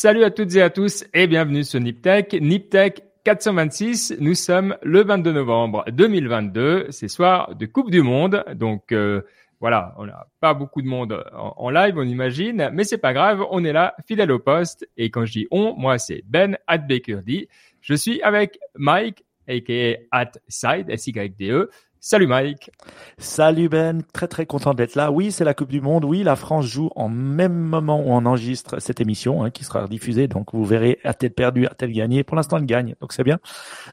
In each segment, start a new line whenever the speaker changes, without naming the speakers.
Salut à toutes et à tous et bienvenue sur NipTech. NipTech 426, nous sommes le 22 novembre 2022, c'est soir de Coupe du Monde. Donc euh, voilà, on n'a pas beaucoup de monde en, live, on imagine, mais c'est pas grave, on est là, fidèle au poste. Et quand je dis on, moi c'est Ben at Je suis avec Mike, aka at Side, S-Y-D-E. Salut Mike.
Salut Ben, très très content d'être là. Oui, c'est la Coupe du Monde. Oui, la France joue en même moment où on enregistre cette émission hein, qui sera diffusée. Donc vous verrez a-t-elle perdu, a-t-elle gagné. Pour l'instant, elle gagne, donc c'est bien.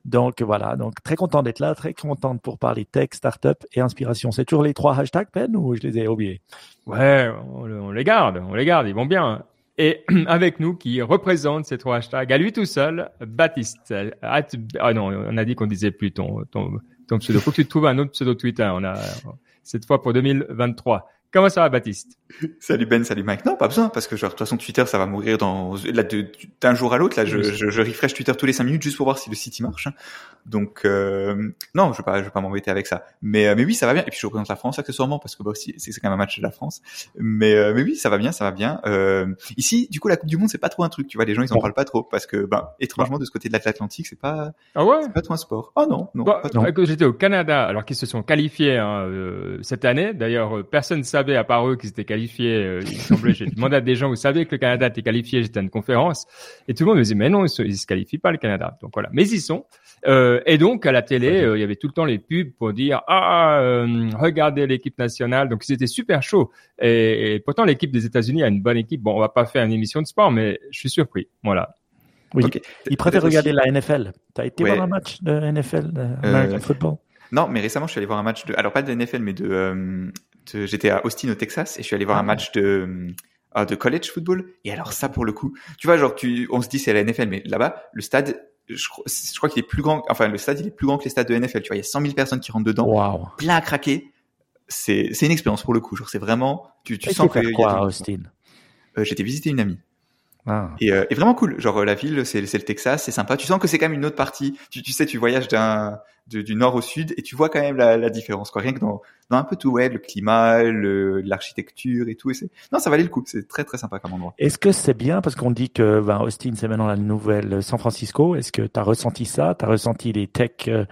Donc voilà, donc très content d'être là, très content pour parler tech, startup et inspiration. C'est toujours les trois hashtags Ben ou je les ai oubliés?
Ouais, on, les garde, on les garde, ils vont bien. Et avec nous, qui représente ces trois hashtags à lui tout seul, Baptiste. Ah non, on a dit qu'on disait plus ton, ton ton pseudo. Faut que tu trouves un autre pseudo Twitter. On a cette fois pour 2023. Comment ça va, Baptiste?
Salut Ben, salut Mike. Non, pas besoin, parce que genre, de toute façon, Twitter, ça va mourir dans d'un jour à l'autre. Là, je, je, je, refresh Twitter tous les cinq minutes juste pour voir si le site marche. Donc, euh, non, je vais pas, je vais pas m'embêter avec ça. Mais, euh, mais oui, ça va bien. Et puis, je représente la France accessoirement parce que bah, c'est, c'est quand même un match de la France. Mais, euh, mais oui, ça va bien, ça va bien. Euh, ici, du coup, la Coupe du Monde, c'est pas trop un truc. Tu vois, les gens, ils en parlent pas trop parce que, ben, étrangement, de ce côté de l'Atlantique, c'est pas,
ah ouais,
pas trop un sport. Oh non, non.
Bah, j'étais au Canada, alors qu'ils se sont qualifiés hein, cette année. D'ailleurs, personne ne savait à part eux qu'ils étaient qualifiés. il semblait, j'ai demandé à des gens, vous savez que le Canada était qualifié. J'étais à une conférence et tout le monde me disait, mais non, ils se, ils se qualifient pas le Canada. Donc voilà. Mais ils sont. Euh, et donc à la télé, euh, il y avait tout le temps les pubs pour dire ah euh, regardez l'équipe nationale. Donc ils étaient super chauds. Et, pourtant l'équipe des États-Unis a une bonne équipe. Bon, on va pas faire une émission de sport, mais je suis surpris. Voilà.
Oui. Ils préfèrent regarder la NFL. T'as été voir un match de NFL, de American Football?
Non, mais récemment je suis allé voir un match de, alors pas de NFL, mais de, de j'étais à Austin au Texas et je suis allé voir un ah. match de de college football. Et alors ça pour le coup, tu vois, genre tu, on se dit c'est la NFL, mais là-bas le stade je, je crois qu'il est plus grand, enfin le stade il est plus grand que les stades de NFL. Tu vois, il y a 100 000 personnes qui rentrent dedans,
wow.
plein à craquer. C'est c'est une expérience pour le coup. Genre c'est vraiment, tu tu sens
que. quoi Austin?
Euh, J'étais visiter une amie.
Ah.
Et, euh, et, vraiment cool. Genre la ville, c'est le Texas, c'est sympa. Tu sens que c'est quand même une autre partie. Tu, tu sais, tu voyages d'un du nord au sud et tu vois quand même la, la différence. Quoi. Rien que dans, dans un peu tout, ouais, le climat, l'architecture et tout. Et non, ça valait le coup. C'est très très sympa comme endroit.
Est-ce que c'est bien parce qu'on dit que ben, Austin c'est maintenant la nouvelle San Francisco. Est-ce que tu as ressenti ça? Tu as ressenti les tech euh,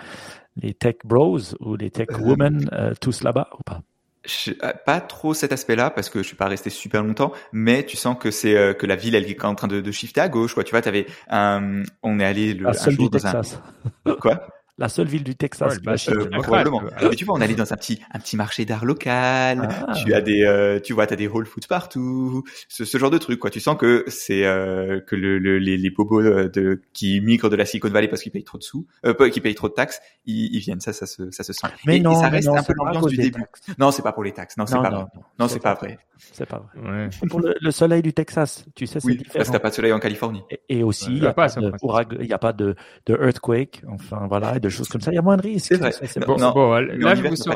les tech bros ou les tech euh, women euh, tous là-bas ou pas?
Je, pas trop cet aspect-là parce que je suis pas resté super longtemps, mais tu sens que c'est que la ville elle est en train de, de shifter à gauche quoi. Tu vois, t'avais un, on est allé le
un jour dans Texas.
un quoi?
La seule ville du Texas.
Ouais, euh, probablement. Mais tu vois, on allait dans un petit un petit marché d'art local. Ah. Tu as des euh, tu vois, t'as des Whole Foods partout. Ce, ce, genre de truc quoi. Tu sens que c'est euh, que le, le, les les bobos de qui migrent de la Silicon Valley parce qu'ils payent trop de sous, euh, qui payent trop de taxes, ils, ils, viennent. Ça, ça se ça se sent.
Mais non,
et ça
reste
un peu l'ambiance du début. Non, c'est pas pour les taxes. Non, c'est pas, vrai. Non, c'est pas vrai.
C'est pas vrai. Ouais. C'est pour le, le, soleil du Texas. Tu sais, c'est
oui,
différent.
parce que t'as pas de soleil en Californie.
Et, et aussi, il n'y a, pas de, il y a pas de, de earthquake. Enfin voilà, de choses comme ça. Il y a moins de
c'est vrai.
bon, bon, là, je vous, sens,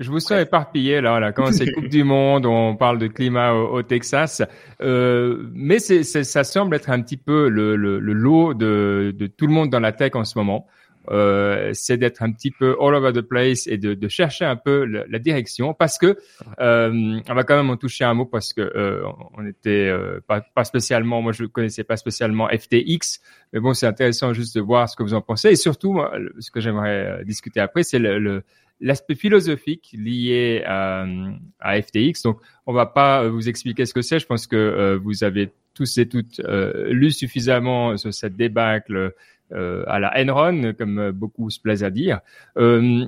je vous sens éparpillé là, là. Quand c'est Coupe du Monde, on parle de climat au, Texas, euh, mais c'est, ça semble être un petit peu le, le, le lot de, de tout le monde dans la tech en ce moment. Euh, c'est d'être un petit peu all over the place et de, de chercher un peu la, direction parce que euh, on va quand même en toucher un mot parce que euh, on était euh, pas, pas, spécialement moi je connaissais pas spécialement FTX mais bon c'est intéressant juste de voir ce que vous en pensez et surtout ce que j'aimerais euh, discuter après c'est le, l'aspect philosophique lié à, à, FTX. Donc, on va pas vous expliquer ce que c'est. Je pense que vous avez tous et toutes lu suffisamment sur cette débâcle euh, à la Enron, comme beaucoup se plaisent à dire. Euh,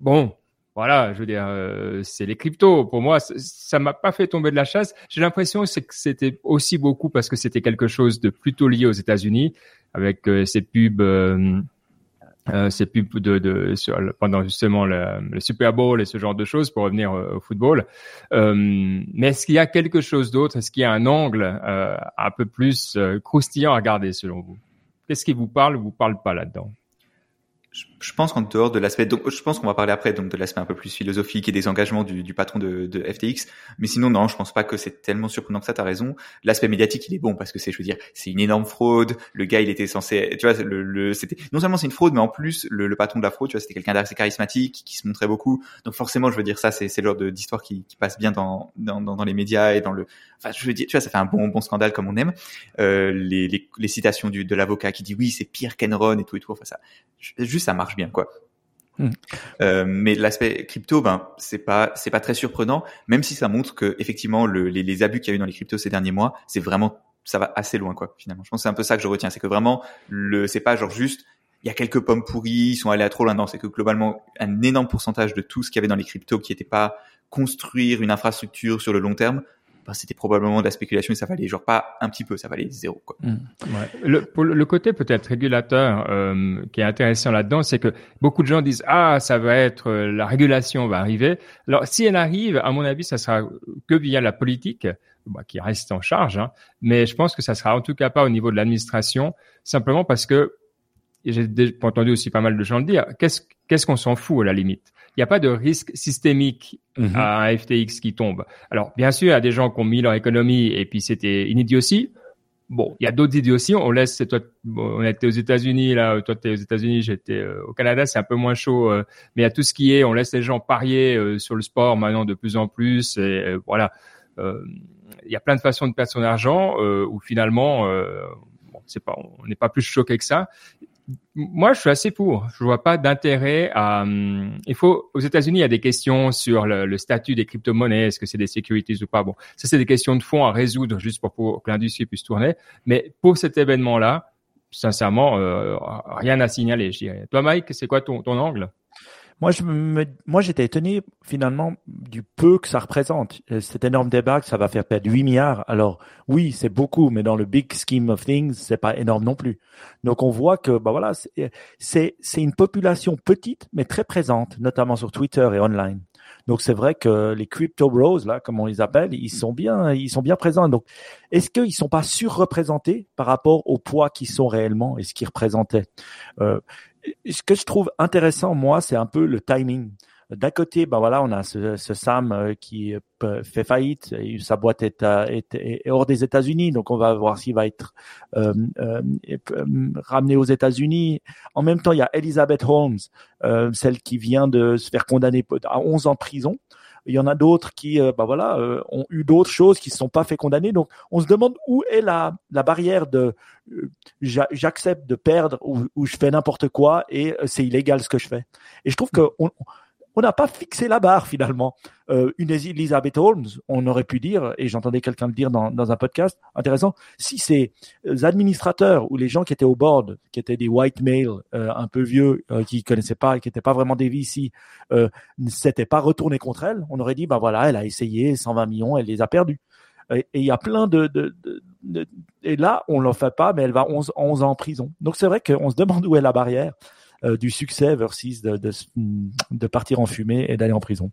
bon, voilà, je veux dire, euh, c'est les cryptos. Pour moi, ça m'a pas fait tomber de la chasse. J'ai l'impression que c'était aussi beaucoup parce que c'était quelque chose de plutôt lié aux États-Unis, avec ces pubs, euh, ces pubs de, de pendant justement le, le, Super Bowl et ce genre de choses pour revenir au football. mais est-ce qu'il y a quelque chose d'autre? Est-ce qu'il y a un angle un peu plus croustillant à regarder selon vous? Qu'est-ce qui vous parle ou vous parle pas là-dedans?
Je pense qu'en dehors de l'aspect, donc je pense qu'on va parler après donc de l'aspect un peu plus philosophique et des engagements du, du patron de, de, FTX, mais sinon non, je pense pas que c'est tellement surprenant que ça. T'as raison. L'aspect médiatique, il est bon parce que c'est, je veux dire, c'est une énorme fraude. Le gars, il était censé, tu vois, le, le c'était non seulement c'est une fraude, mais en plus le, le patron de la fraude, tu vois, c'était quelqu'un d'assez charismatique qui se montrait beaucoup. Donc forcément, je veux dire ça, c'est le genre d'histoire qui, qui passe bien dans, dans, dans les médias et dans le, enfin, je veux dire, tu vois, ça fait un bon bon scandale comme on aime. Euh, les, les, les citations du, de l'avocat qui dit oui, c'est pire qu'Enron et tout et tout. Enfin ça, juste ça marche bien quoi. Hmm. Euh, mais l'aspect crypto, ben c'est pas c'est pas très surprenant, même si ça montre que effectivement le, les, les, abus qu'il y a eu dans les cryptos ces derniers mois, c'est vraiment ça va assez loin quoi. Finalement, je pense que c'est un peu ça que je retiens, c'est que vraiment le c'est pas genre juste il y a quelques pommes pourries, ils sont allés à trop loin. Non, c'est que globalement un énorme pourcentage de tout ce qu'il y avait dans les cryptos qui n'était pas construire une infrastructure sur le long terme, ben, c'était probablement de la spéculation et ça valait genre pas un petit peu, ça valait zéro. Quoi.
Mmh. Ouais. Le, pour le côté peut-être régulateur euh, qui est intéressant là-dedans, c'est que beaucoup de gens disent ah ça va être euh, la régulation va arriver. Alors si elle arrive, à mon avis, ça sera que via la politique. Bah, qui reste en charge, hein. mais je pense que ça sera en tout cas pas au niveau de l'administration, simplement parce que j'ai entendu aussi pas mal de gens le dire, qu'est-ce qu'est-ce qu'on s'en fout à la limite? Il n'y a pas de risque systémique mhm. à un FTX qui tombe. Alors, bien sûr, il y a des gens qui ont mis leur économie et puis c'était une idiotie. Bon, il y a d'autres idioties. On laisse, toi, on était aux États-Unis, là, toi, tu es aux États-Unis, j'étais euh, au Canada, c'est un peu moins chaud. Euh, mais il y a tout ce qui est, on laisse les gens parier euh, sur le sport maintenant de plus en plus. Et voilà, il y a plein de façons de perdre son argent où finalement, bon, c'est pas, on n'est pas plus choqué que ça moi, je suis assez pour. Je vois pas d'intérêt à. Hum, il faut aux États-Unis, il y a des questions sur le, statut des crypto-monnaies. Est-ce que c'est des securities ou pas Bon, ça c'est des questions de fond à résoudre juste pour, pour que l'industrie puisse tourner. Mais pour cet événement-là, sincèrement, euh, rien à signaler. Je dirais. Toi, Mike, c'est quoi ton, ton angle?
Moi, je me, moi, j'étais étonné finalement du peu que ça représente. Euh, cet énorme débat que ça va faire perdre 8 milliards. Alors, oui, c'est beaucoup, mais dans le big scheme of things, c'est pas énorme non plus. Donc, on voit que, bah voilà, c'est, c'est une population petite, mais très présente, notamment sur Twitter et online. Donc c'est vrai que les crypto bros là, comme on les appelle, ils sont bien, ils sont bien présents. Donc est-ce qu'ils sont pas surreprésentés par rapport au poids qu'ils sont réellement et ce qu'ils représentaient? Euh, ce que je trouve intéressant, moi, c'est un peu le timing. D'un côté, ben voilà, on a ce, Sam euh, qui fait faillite, et sa boîte est, est, hors des États-Unis, donc on va voir s'il va être euh, euh, ramené aux États-Unis. En même temps, il y a Elizabeth Holmes, celle qui vient de se faire condamner à 11 ans de prison. Il y en a d'autres qui, euh, bah voilà, euh, ont eu d'autres choses qui ne se sont pas fait condamner. Donc, on se demande où est la, la barrière de euh, j'accepte de perdre ou, ou je fais n'importe quoi et c'est illégal ce que je fais. Et je trouve que on, on n'a pas fixé la barre finalement. Euh, une Elizabeth Holmes, on aurait pu dire, et j'entendais quelqu'un le dire dans, dans, un podcast intéressant, si ces administrateurs ou les gens qui étaient au board, qui étaient des white males euh, un peu vieux, euh, qui connaissaient pas, qui n'étaient pas vraiment des VC, euh, ne s'étaient pas retournés contre elle, on aurait dit, bah voilà, elle a essayé 120 millions, elle les a perdus. Et il y a plein de, de, de, et là, on l'en fait pas, mais elle va 11, 11 ans en prison. Donc c'est vrai qu'on se demande où est la barrière. Euh, du succès versus de, de, de partir en fumée et d'aller en prison.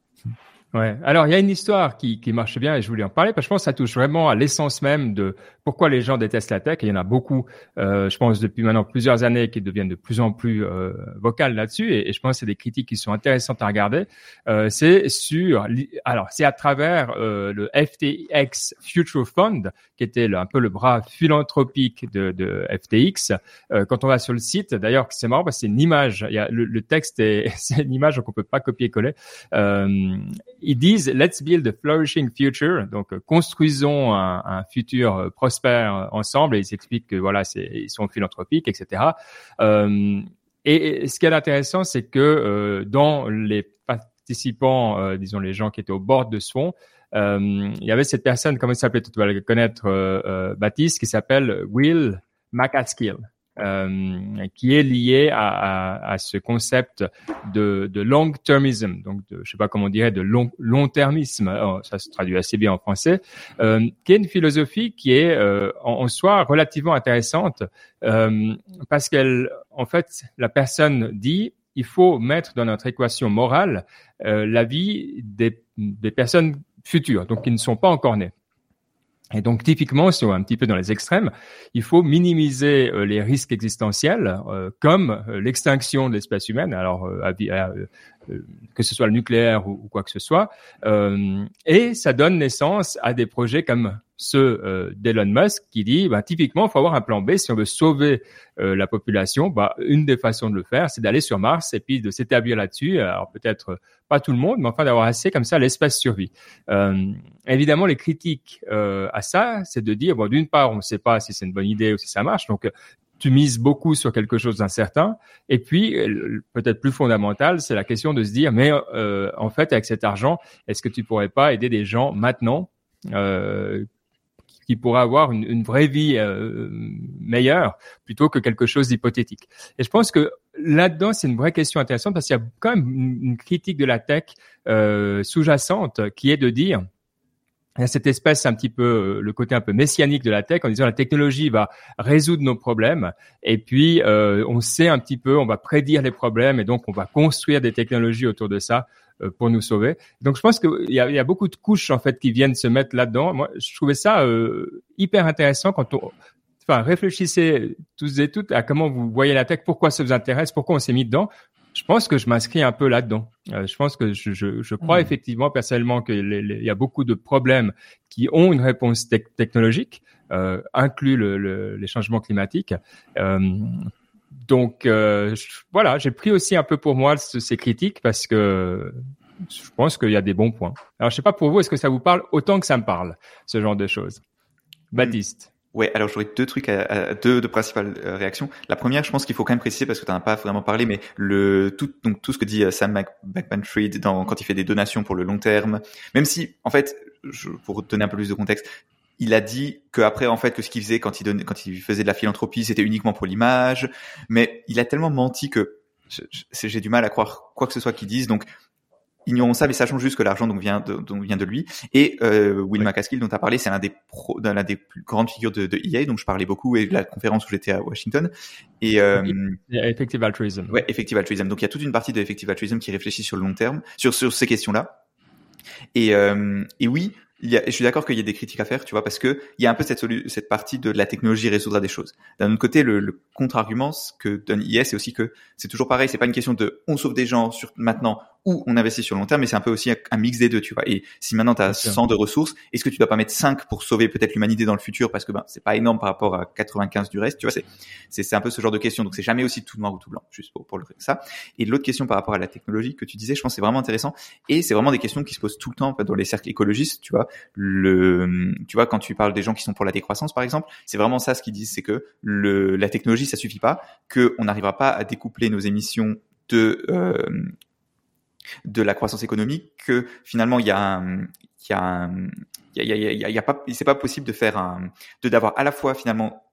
Ouais. Alors, il y a une histoire qui, qui marche bien et je voulais en parler parce que je pense que ça touche vraiment à l'essence même de pourquoi les gens détestent la tech. Et il y en a beaucoup, euh, je pense, depuis maintenant plusieurs années qui deviennent de plus en plus euh, vocales là-dessus. Et, je pense que c'est des critiques qui sont intéressantes à regarder. Euh, c'est sur, alors, c'est à travers euh, le FTX Future Fund, qui était un peu le bras philanthropique de, de FTX. Euh, quand on va sur le site, d'ailleurs, c'est marrant parce que c'est une image. Il y a, le, le texte est, c'est une image donc on peut pas copier-coller. Euh, ils disent Let's build a flourishing future. Donc, euh, construisons un, futur euh, prospère ensemble. Et ils expliquent que voilà, c'est, ils sont philanthropiques, etc. Euh, et, ce qui est intéressant, c'est que euh, dans les participants, euh, disons les gens qui étaient au bord de ce fonds, il y avait cette personne, comment il s'appelait, tu vas le connaître, Baptiste, qui s'appelle Will McAskill. Euh, qui est lié à, à, à, ce concept de, de long-termism, donc de, je sais pas comment on dirait, de long, long-termisme, oh, ça se traduit assez bien en français, euh, qui est une philosophie qui est euh, en, en, soi relativement intéressante euh, parce qu'elle, en fait, la personne dit il faut mettre dans notre équation morale euh, la vie des, des personnes futures, donc qui ne sont pas encore nées. Et donc typiquement, si on est un petit peu dans les extrêmes, il faut minimiser euh, les risques existentiels, euh, comme euh, l'extinction de l'espèce humaine, alors que ce soit le nucléaire ou, quoi que ce soit. et ça donne naissance à des projets comme ceux d'Elon Musk qui dit, bah, typiquement, il faut avoir un plan B si on veut sauver la population. Bah, une des façons de le faire, c'est d'aller sur Mars et puis de s'établir là-dessus. Alors peut-être pas tout le monde, mais enfin d'avoir assez comme ça l'espace survie. Euh, évidemment, les critiques euh, à ça, c'est de dire bon, d'une part, on ne sait pas si c'est une bonne idée ou si ça marche, donc tu mises beaucoup sur quelque chose d'incertain. Et puis, peut-être plus fondamental, c'est la question de se dire, mais euh, en fait, avec cet argent, est-ce que tu pourrais pas aider des gens maintenant euh, qui pourraient avoir une, une vraie vie euh, meilleure plutôt que quelque chose d'hypothétique. Et je pense que là-dedans, c'est une vraie question intéressante parce qu'il y a quand même une, critique de la tech euh, sous-jacente qui est de dire il y a cette espèce un petit peu euh, le côté un peu messianique de la tech en disant la technologie va résoudre nos problèmes et puis euh, on sait un petit peu on va prédire les problèmes et donc on va construire des technologies autour de ça pour nous sauver. Donc je pense qu'il y a, y a beaucoup de couches en fait qui viennent se mettre là-dedans. Moi je trouvais ça euh, hyper intéressant quand on enfin réfléchissez tous et toutes à comment vous voyez la tech, pourquoi ça vous intéresse, pourquoi on s'est mis dedans je pense que je m'inscris un peu là-dedans. Euh, je pense que je, je, je crois hmm. effectivement personnellement qu'il y a beaucoup de problèmes qui ont une réponse technologique, euh, inclus le, le, les changements climatiques. Euh, donc euh, voilà, j'ai pris aussi un peu pour moi ces critiques parce que je pense qu'il y a des bons points. Alors je sais pas pour vous, est-ce que ça vous parle autant que ça me parle ce genre de choses, Baptiste
Ouais, alors j'aurais deux trucs, à, deux de principales euh, réactions. La première, je pense qu'il faut quand même préciser parce que tu n'en as pas vraiment parlé, mais tout ce que dit euh, Sam Bankman-Fried dans quand il fait des donations pour le long terme, même si en fait, pour donner un peu plus de contexte, il a dit que après en fait que ce qu'il faisait quand il donnait, quand il faisait de la philanthropie, c'était uniquement pour l'image, mais il a tellement menti que j'ai du mal à croire quoi que ce soit qu'il dise. Donc ignorons ça, mais sachons juste que l'argent donc vient de, donc vient de lui. Et euh, Will McCaskill, dont tu as parlé, c'est l'un des pro, l'un des plus grandes figures de, de EA, donc je parlais beaucoup et de la conférence où j'étais à Washington. Et euh,
Effective Altruism.
Ouais, Effective Altruism. Donc il y a toute une partie de Effective Altruism qui réfléchit sur le long terme, sur sur ces questions-là. Et euh, et oui, il je suis d'accord qu'il y a des critiques à faire, tu vois, parce que il y a un peu cette, partie de la technologie résoudra des choses. D'un autre côté, le, le contre-argument que donne IS, c'est aussi que c'est toujours pareil, c'est pas une question de on sauve des gens sur maintenant ou on investit sur le long terme, mais c'est un peu aussi un mix des deux, tu vois. Et si maintenant tu as 100 de ressources, est-ce que tu dois pas mettre 5 pour sauver peut-être l'humanité dans le futur parce que ben c'est pas énorme par rapport à 95 du reste, tu vois, c'est c'est un peu ce genre de question. Donc c'est jamais aussi tout noir ou tout blanc, juste pour, pour le ça. Et l'autre question par rapport à la technologie que tu disais, je pense c'est vraiment intéressant et c'est vraiment des questions qui se posent tout le temps dans les cercles écologistes, tu vois. Le tu vois quand tu parles des gens qui sont pour la décroissance par exemple, c'est vraiment ça ce qu'ils disent, c'est que le la technologie ça suffit pas, que on n'arrivera pas à découpler nos émissions de euh, de la croissance économique que finalement il y a il y a il y a, il y y a pas, c'est pas possible de faire un, de d'avoir à la fois finalement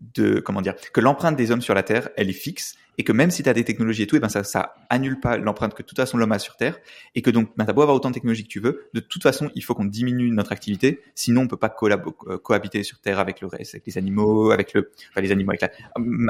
de comment dire que l'empreinte des hommes sur la Terre, elle est fixe et que même si tu as des technologies et tout, et ben ça, ça annule pas l'empreinte que de toute façon l'homme a sur Terre, et que donc ben, t'as beau avoir autant de technologies que tu veux, de toute façon il faut qu'on diminue notre activité, sinon on peut pas euh, cohabiter sur Terre avec le reste, avec les animaux, avec le, enfin les animaux avec la,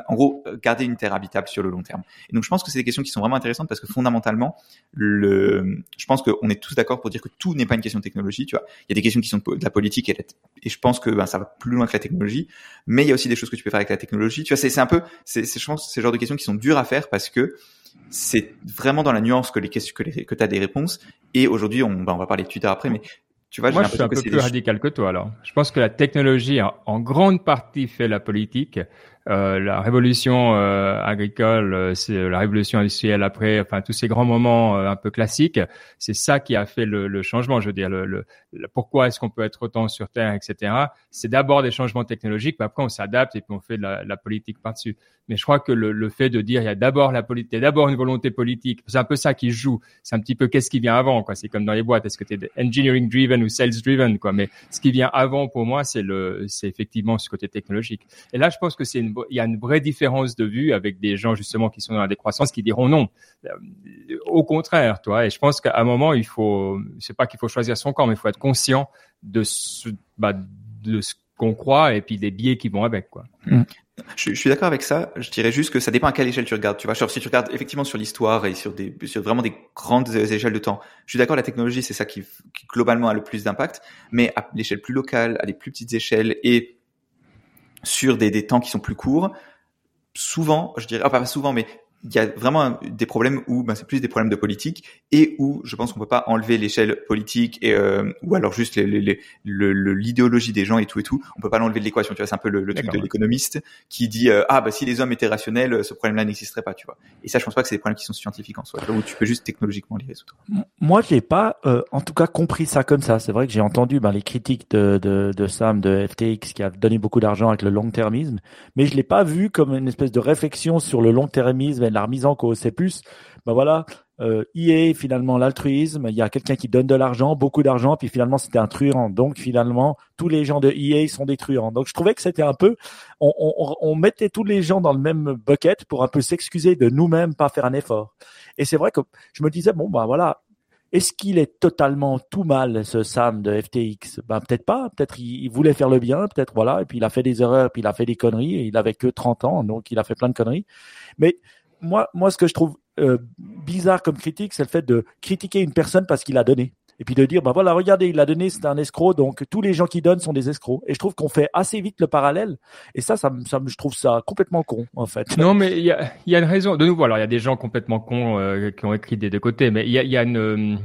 en gros garder une Terre habitable sur le long terme. Et donc je pense que c'est des questions qui sont vraiment intéressantes parce que fondamentalement, le, je pense qu'on est tous d'accord pour dire que tout n'est pas une question de technologie, tu vois. Il y a des questions qui sont de la politique et, et je pense que ben, ça va plus loin que la technologie, mais il y a aussi des choses que tu peux faire avec la technologie, tu vois. C'est un peu, c'est je pense, c'est le genre de questions qui sont dur à faire parce que c'est vraiment dans la nuance que les questions que, les, que tu as des réponses. Et aujourd'hui, on, bah, on va parler de Twitter après, mais tu vois,
Moi, je suis un peu plus radical que toi, alors. Je pense que la technologie en grande partie fait la politique euh, la révolution euh, agricole, euh, c'est la révolution industrielle après, enfin tous ces grands moments un peu classiques, c'est ça qui a fait le, changement. Je veux dire, le, pourquoi est-ce qu'on peut être autant sur Terre, etc. C'est d'abord des changements technologiques, puis après on s'adapte et puis on fait de la, politique par-dessus. Mais je crois que le, fait de dire il y a d'abord la politique, d'abord une volonté politique, c'est un peu ça qui joue. C'est un petit peu qu'est-ce qui vient avant, quoi. C'est comme dans les boîtes, est-ce que tu es engineering driven ou sales driven, quoi? Mais ce qui vient avant pour moi, c'est le, c'est effectivement ce côté technologique. Et là, je pense que c'est une il y a une vraie différence de vue avec des gens justement qui sont dans la décroissance qui diront non. Euh, au contraire, toi. Et je pense qu'à un moment, il faut, c'est pas qu'il faut choisir son camp, mais il faut être conscient de ce, bah, de ce qu'on croit et puis des biais qui vont avec, quoi.
Mmh. Je, suis d'accord avec ça. Je dirais juste que ça dépend à quelle échelle tu regardes. Tu vois, genre, si tu regardes effectivement sur l'histoire et sur des, sur vraiment des grandes échelles de temps, je suis d'accord. La technologie, c'est ça qui, qui, globalement a le plus d'impact. Mais à l'échelle plus locale, à des plus petites échelles et sur des, des temps qui sont plus courts, souvent, je dirais, ah, pas souvent, mais il y a vraiment des problèmes où ben, c'est plus des problèmes de politique et où je pense qu'on peut pas enlever l'échelle politique et euh, ou alors juste l'idéologie des gens et tout et tout. On peut pas l'enlever de l'équation tu vois c'est un peu le, truc de l'économiste qui dit euh, ah bah si les hommes étaient rationnels ce problème là n'existerait pas tu vois. Et ça je pense pas que c'est des problèmes qui sont scientifiques en soi où tu peux juste technologiquement les résoudre.
Moi j'ai pas euh, en tout cas compris ça comme ça. C'est vrai que j'ai entendu ben, les critiques de, de, de Sam de FTX qui a donné beaucoup d'argent avec le long termisme mais je l'ai pas vu comme une espèce de réflexion sur le long termisme la remise en cause. C'est plus, ben voilà, euh, EA finalement l'altruisme. Il y a quelqu'un qui donne de l'argent, beaucoup d'argent, puis finalement c'était un truand. Donc finalement tous les gens de EA sont des truands. Donc je trouvais que c'était un peu, on, mettait tous les gens dans le même bucket pour un peu s'excuser de nous-mêmes pas faire un effort. Et c'est vrai que je me disais bon ben voilà, est-ce qu'il est totalement tout mal, ce Sam de FTX Ben peut-être pas. Peut-être il, voulait faire le bien. Peut-être voilà. Et puis il a fait des erreurs. Puis il a fait des conneries. Et il avait que 30 ans, donc il a fait plein de conneries. Mais moi, moi, ce que je trouve euh, bizarre comme critique, c'est le fait de critiquer une personne parce qu'il a donné. Et puis de dire, bah voilà, regardez, il a donné, c'est un escroc, donc tous les gens qui donnent sont des escrocs. Et je trouve qu'on fait assez vite le parallèle. Et ça, ça, ça je trouve ça complètement con, en fait.
Non, mais il y a, y a une raison. De nouveau, alors il y a des gens complètement cons euh, qui ont écrit des deux côtés, mais il y a, y a une euh,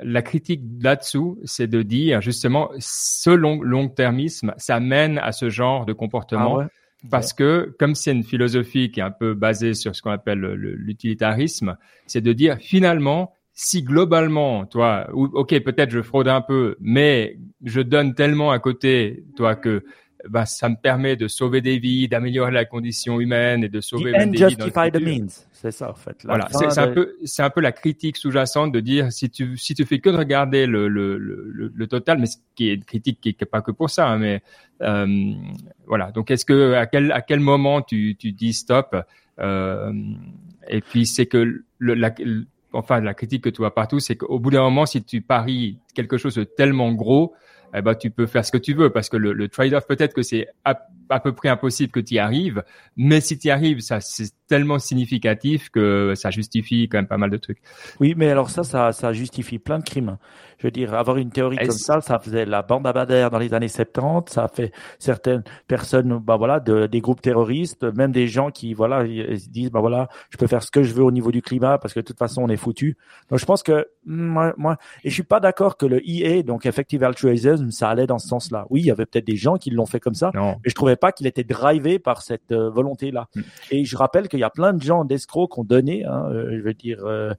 la critique là-dessous, c'est de dire justement ce long long-termisme, ça mène à ce genre de comportement. Ah parce que comme c'est une philosophie qui est un peu basée sur ce qu'on appelle l'utilitarisme, c'est de dire finalement, si globalement, toi, ok, peut-être je fraude un peu, mais je donne tellement à côté, toi, que bah, ça me permet de sauver des vies, d'améliorer la condition humaine et de sauver
the des vies. Dans the means. C'est ça, en fait.
voilà, c'est un peu, c'est un peu la critique sous-jacente de dire si tu si tu fais que de regarder le le, le, le total, mais ce qui est une critique qui est pas que pour ça, hein, mais euh, voilà. Donc, est-ce que à quel à quel moment tu tu dis stop euh, Et puis c'est que le, la, enfin la critique que tu vois partout, c'est qu'au bout d'un moment, si tu paries quelque chose de tellement gros, eh ben, tu peux faire ce que tu veux parce que le, le trade-off, peut-être que c'est à, peu près impossible que tu y arrives, mais si tu y arrives, ça c'est tellement significatif que ça justifie quand même pas mal de trucs.
Oui, mais alors ça, ça, ça justifie plein de crimes. Je veux dire, avoir une théorie comme ça, ça faisait la bande à Bader dans les années 70, ça a fait certaines personnes, bah voilà, de, des groupes terroristes, même des gens qui, voilà, ils disent, bah voilà, je peux faire ce que je veux au niveau du climat parce que de toute façon, on est foutu. Donc je pense que moi, moi et je suis pas d'accord que le EA, donc Effective Altruism, ça allait dans ce sens-là. Oui, il y avait peut-être des gens qui l'ont fait comme ça, mais je trouvais pas qu'il était drivé par cette euh, volonté-là. Hmm. Et je rappelle qu'il y a plein de gens d'escrocs qui ont donné, hein, euh, je veux dire, euh,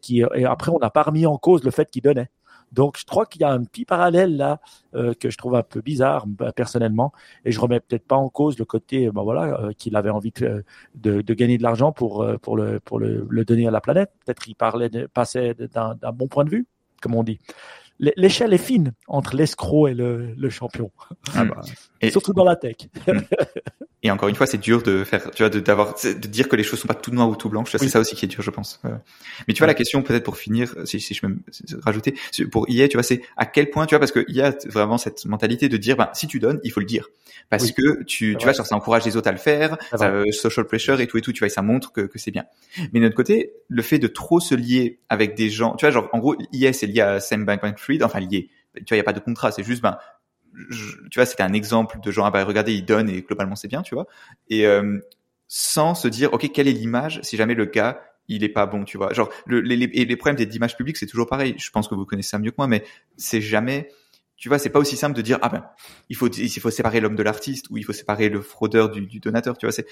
qui et après on n'a pas remis en cause le fait qu'ils donnaient. Donc, je crois qu'il y a un petit parallèle là que je trouve un peu bizarre bah, personnellement, et je remets peut-être pas en cause le côté, ben voilà, qu'il avait envie de, de, de gagner de l'argent pour pour le pour le, le, donner à la planète. Peut-être qu'il parlait de, passait d'un bon point de vue, comme on dit l'échelle est fine entre l'escroc et le, le champion. Ah bah. et, Surtout dans la tech. Hmm.
et encore une fois, c'est dur de faire, tu vois, de, d'avoir, de dire que les choses sont pas tout noires ou tout blanches. C'est ça aussi qui est dur, je pense. Mais tu vois, la question, peut-être pour finir, si, si je peux me rajouter, pour IA, tu vois, c'est à quel point, tu vois, parce qu'il y a vraiment cette mentalité de dire, ben, si tu donnes, il faut le dire. Parce que tu, tu vois, ça encourage les autres à le faire, ça, euh, social pressure et tout et tout, tu vois, et ça montre que, que c'est bien. Mais de notre côté, le fait de trop se lier avec des gens, tu vois, genre, en gros, IA, c'est lié à Sam Enfin, lié. Tu vois, il n'y a pas de contrat, c'est juste, ben, tu vois, c'était un exemple de genre, ah bah, regardez, il donne et globalement c'est bien, tu vois. Et euh, sans se dire, ok, quelle est l'image si jamais le gars il est pas bon, tu vois. Genre, le, les, les, les problèmes des images publiques, c'est toujours pareil. Je pense que vous connaissez ça mieux que moi, mais c'est jamais tu vois, c'est pas aussi simple de dire ah ben il faut il faut séparer l'homme de l'artiste ou il faut séparer le fraudeur du, du donateur, tu vois. C'est